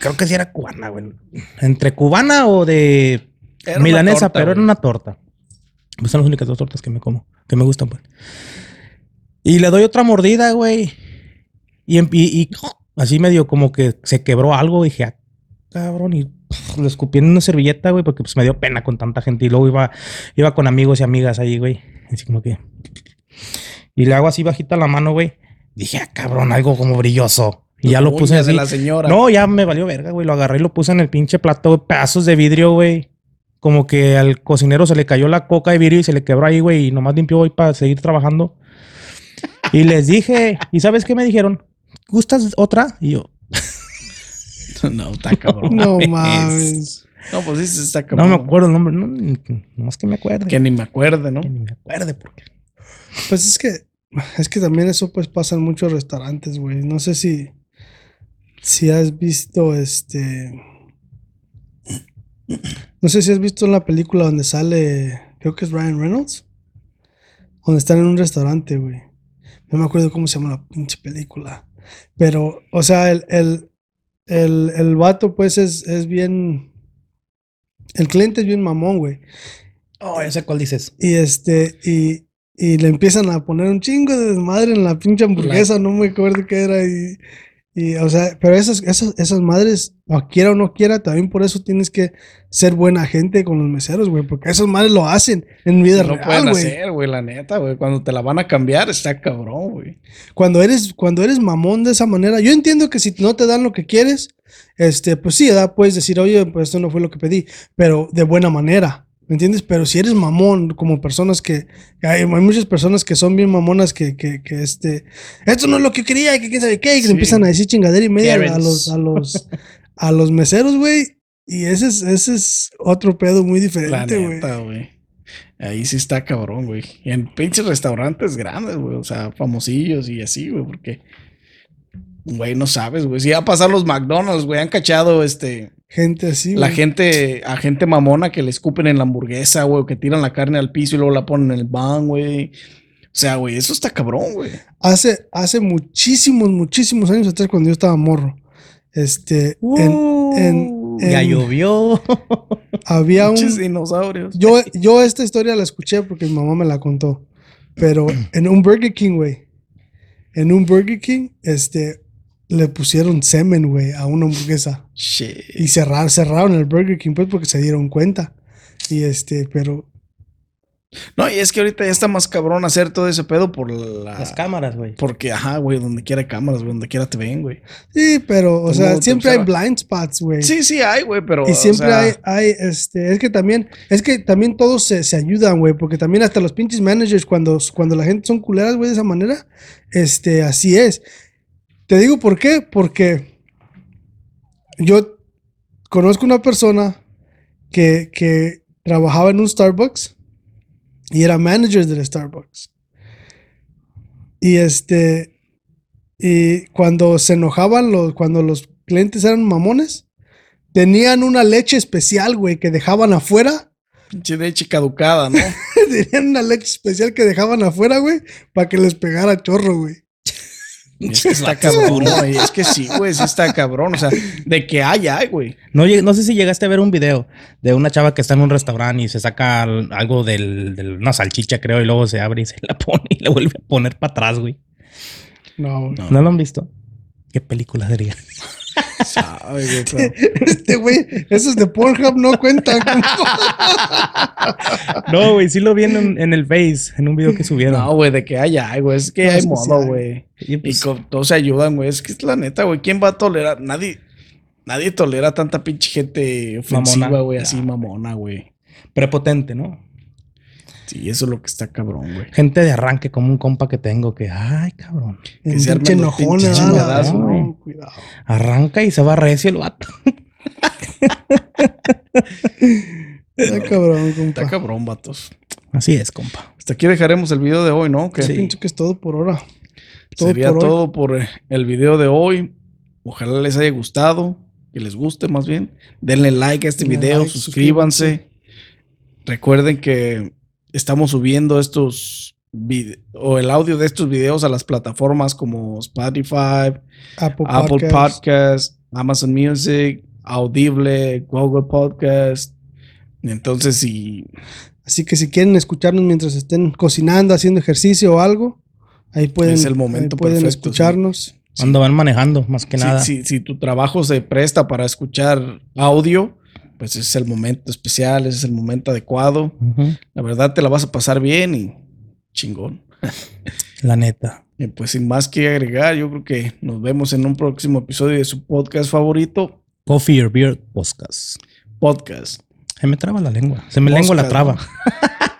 Creo que sí era cubana, güey. Entre cubana o de Era milanesa, torta, pero era una torta. Pues son las únicas dos tortas que me como, que me gustan, pues. Y le doy otra mordida, güey. Y, em- y- y así medio como que se quebró algo. Y dije, ah, cabrón, y lo escupí en una servilleta, güey, porque pues me dio pena con tanta gente. Y luego iba, iba con amigos y amigas ahí, güey. Así como que. Y le hago así bajita la mano, güey. Dije, ah, cabrón, algo como brilloso. Y ya lo puse de así. la señora. No, ya me valió verga, güey. Lo agarré y lo puse en el pinche plato, güey. Pedazos de vidrio, güey. Como que al cocinero se le cayó la coca de vidrio y se le quebró ahí, güey. Y nomás limpió hoy para seguir trabajando. Y les dije, ¿y sabes qué me dijeron? ¿Gustas otra? Y yo, no, está cabrón. No mames. No, pues sí, está No cabrón. me acuerdo el nombre, no, no es que me acuerde. Que ni me acuerde, ¿no? Que ni me acuerde porque. Pues es que, es que también eso pues pasa en muchos restaurantes, güey. No sé si, si has visto este, no sé si has visto la película donde sale, creo que es Ryan Reynolds, donde están en un restaurante, güey. No me acuerdo cómo se llama la pinche película. Pero, o sea, el, el, el, el vato pues es, es bien, el cliente es bien mamón, güey. Oh, ya sé cuál dices. Y este, y, y le empiezan a poner un chingo de desmadre en la pinche hamburguesa, no me acuerdo qué era. Y, y, o sea, pero esas, esas, esas madres, o quiera o no quiera, también por eso tienes que ser buena gente con los meseros, güey, porque esas madres lo hacen en vida no real, pueden güey. hacer, güey, la neta, güey. Cuando te la van a cambiar, está cabrón, güey. Cuando eres, cuando eres mamón de esa manera, yo entiendo que si no te dan lo que quieres, este, pues sí, ¿verdad? puedes decir, oye, pues esto no fue lo que pedí, pero de buena manera. ¿Me entiendes? Pero si eres mamón, como personas que. Hay, hay muchas personas que son bien mamonas que, que, que este. Esto no es lo que quería, que quién sabe qué, y que Sí. empiezan a decir chingadera y media a los, a los, a los meseros, güey. Y ese es, ese es otro pedo muy diferente, güey. Ahí sí está cabrón, güey. En pinches restaurantes grandes, güey. O sea, famosillos y así, güey. Porque, güey, no sabes, güey. Si va a pasar los McDonald's, güey. Han cachado, este... Gente así, La güey. gente, a gente mamona que le escupen en la hamburguesa, güey. O que tiran la carne al piso y luego la ponen en el pan, güey. O sea, güey, eso está cabrón, güey. Hace, hace muchísimos, muchísimos años atrás, cuando yo estaba morro, este, en- en- ya en- llovió. había un, Pinches dinosaurios. Yo, yo esta historia la escuché porque mi mamá me la contó. Pero en un Burger King, güey. En un Burger King, este, le pusieron semen, güey, a una hamburguesa. Shit. Y cerrar, cerraron el Burger King, pues, porque se dieron cuenta. Y este, pero No, y es que ahorita ya está más cabrón hacer todo ese pedo por la... Las cámaras, güey. Porque, ajá, güey, donde quiera hay cámaras, güey, donde quiera te ven, güey. sí, pero, o ¿Cómo sea, siempre hay blind spots, güey. Sí, sí hay, güey, pero... Y o siempre sea, hay, hay, este, es que también, es que también todos se, se ayudan, güey, porque también hasta los pinches managers, cuando, cuando la gente son culeras, güey, de esa manera, este, así es. Te digo por qué, porque yo conozco una persona que, que trabajaba en un Starbucks y era manager del Starbucks. Y este, y cuando se enojaban, los, cuando los clientes eran mamones, tenían una leche especial, güey, que dejaban afuera. Pinche leche caducada, ¿no? tenían una leche especial que dejaban afuera, güey, para que les pegara chorro, güey. Es que está cabrón, güey. Es que sí, güey, sí está cabrón. O sea, de que hay, hay, güey. No, no sé si llegaste a ver un video de una chava que está en un restaurante y se saca al- algo del, del- una salchicha, creo, y luego se abre y se la pone y la vuelve a poner para atrás, güey. No, No. ¿No lo han visto? ¿Qué película sería? Sabe, Este güey, esos de Pornhub no cuentan. No, güey, sí lo vi en, en el Face, en un video que subieron. No, güey, de que hay, güey. Es que No, hay es modo, güey. Y Y pues, con, todos se ayudan, güey. Es que es la neta, güey. ¿Quién va a tolerar? Nadie. Nadie tolera tanta pinche gente ofensiva, güey, así Ya. mamona, güey. prepotente, ¿no? Sí, eso es lo que está cabrón, güey. Gente de arranque, como un compa que tengo que, ay, cabrón. En se pinche enojón, No, güey. cuidado. Arranca y se va recio el vato. Está cabrón, compa. Está cabrón, vatos. Así es, compa. Hasta aquí dejaremos el video de hoy, ¿no? Que Yo pienso que es todo por ahora. Todo sería por hoy. todo por eh, el video de hoy. Ojalá les haya gustado, que les guste más bien. Denle like a este Denle video, like, suscríbanse. Recuerden que estamos subiendo estos o el audio de estos videos a las plataformas como Spotify, Apple, Apple Podcast. Podcast, Amazon Music, Audible, Google Podcast. Entonces, si Así que si quieren escucharnos mientras estén cocinando, haciendo ejercicio o algo, ahí pueden, Es el momento ahí pueden perfecto, escucharnos. Cuando van manejando, más que nada. si- si tu trabajo se presta para escuchar audio, pues ese es el momento especial, ese es el momento adecuado. La verdad te la vas a pasar bien y chingón. La neta. Y pues sin más que agregar, yo creo que nos vemos en un próximo episodio de su podcast favorito, Coffee or Beer Podcast. podcast. Se me traba la lengua. Se me lengua la traba.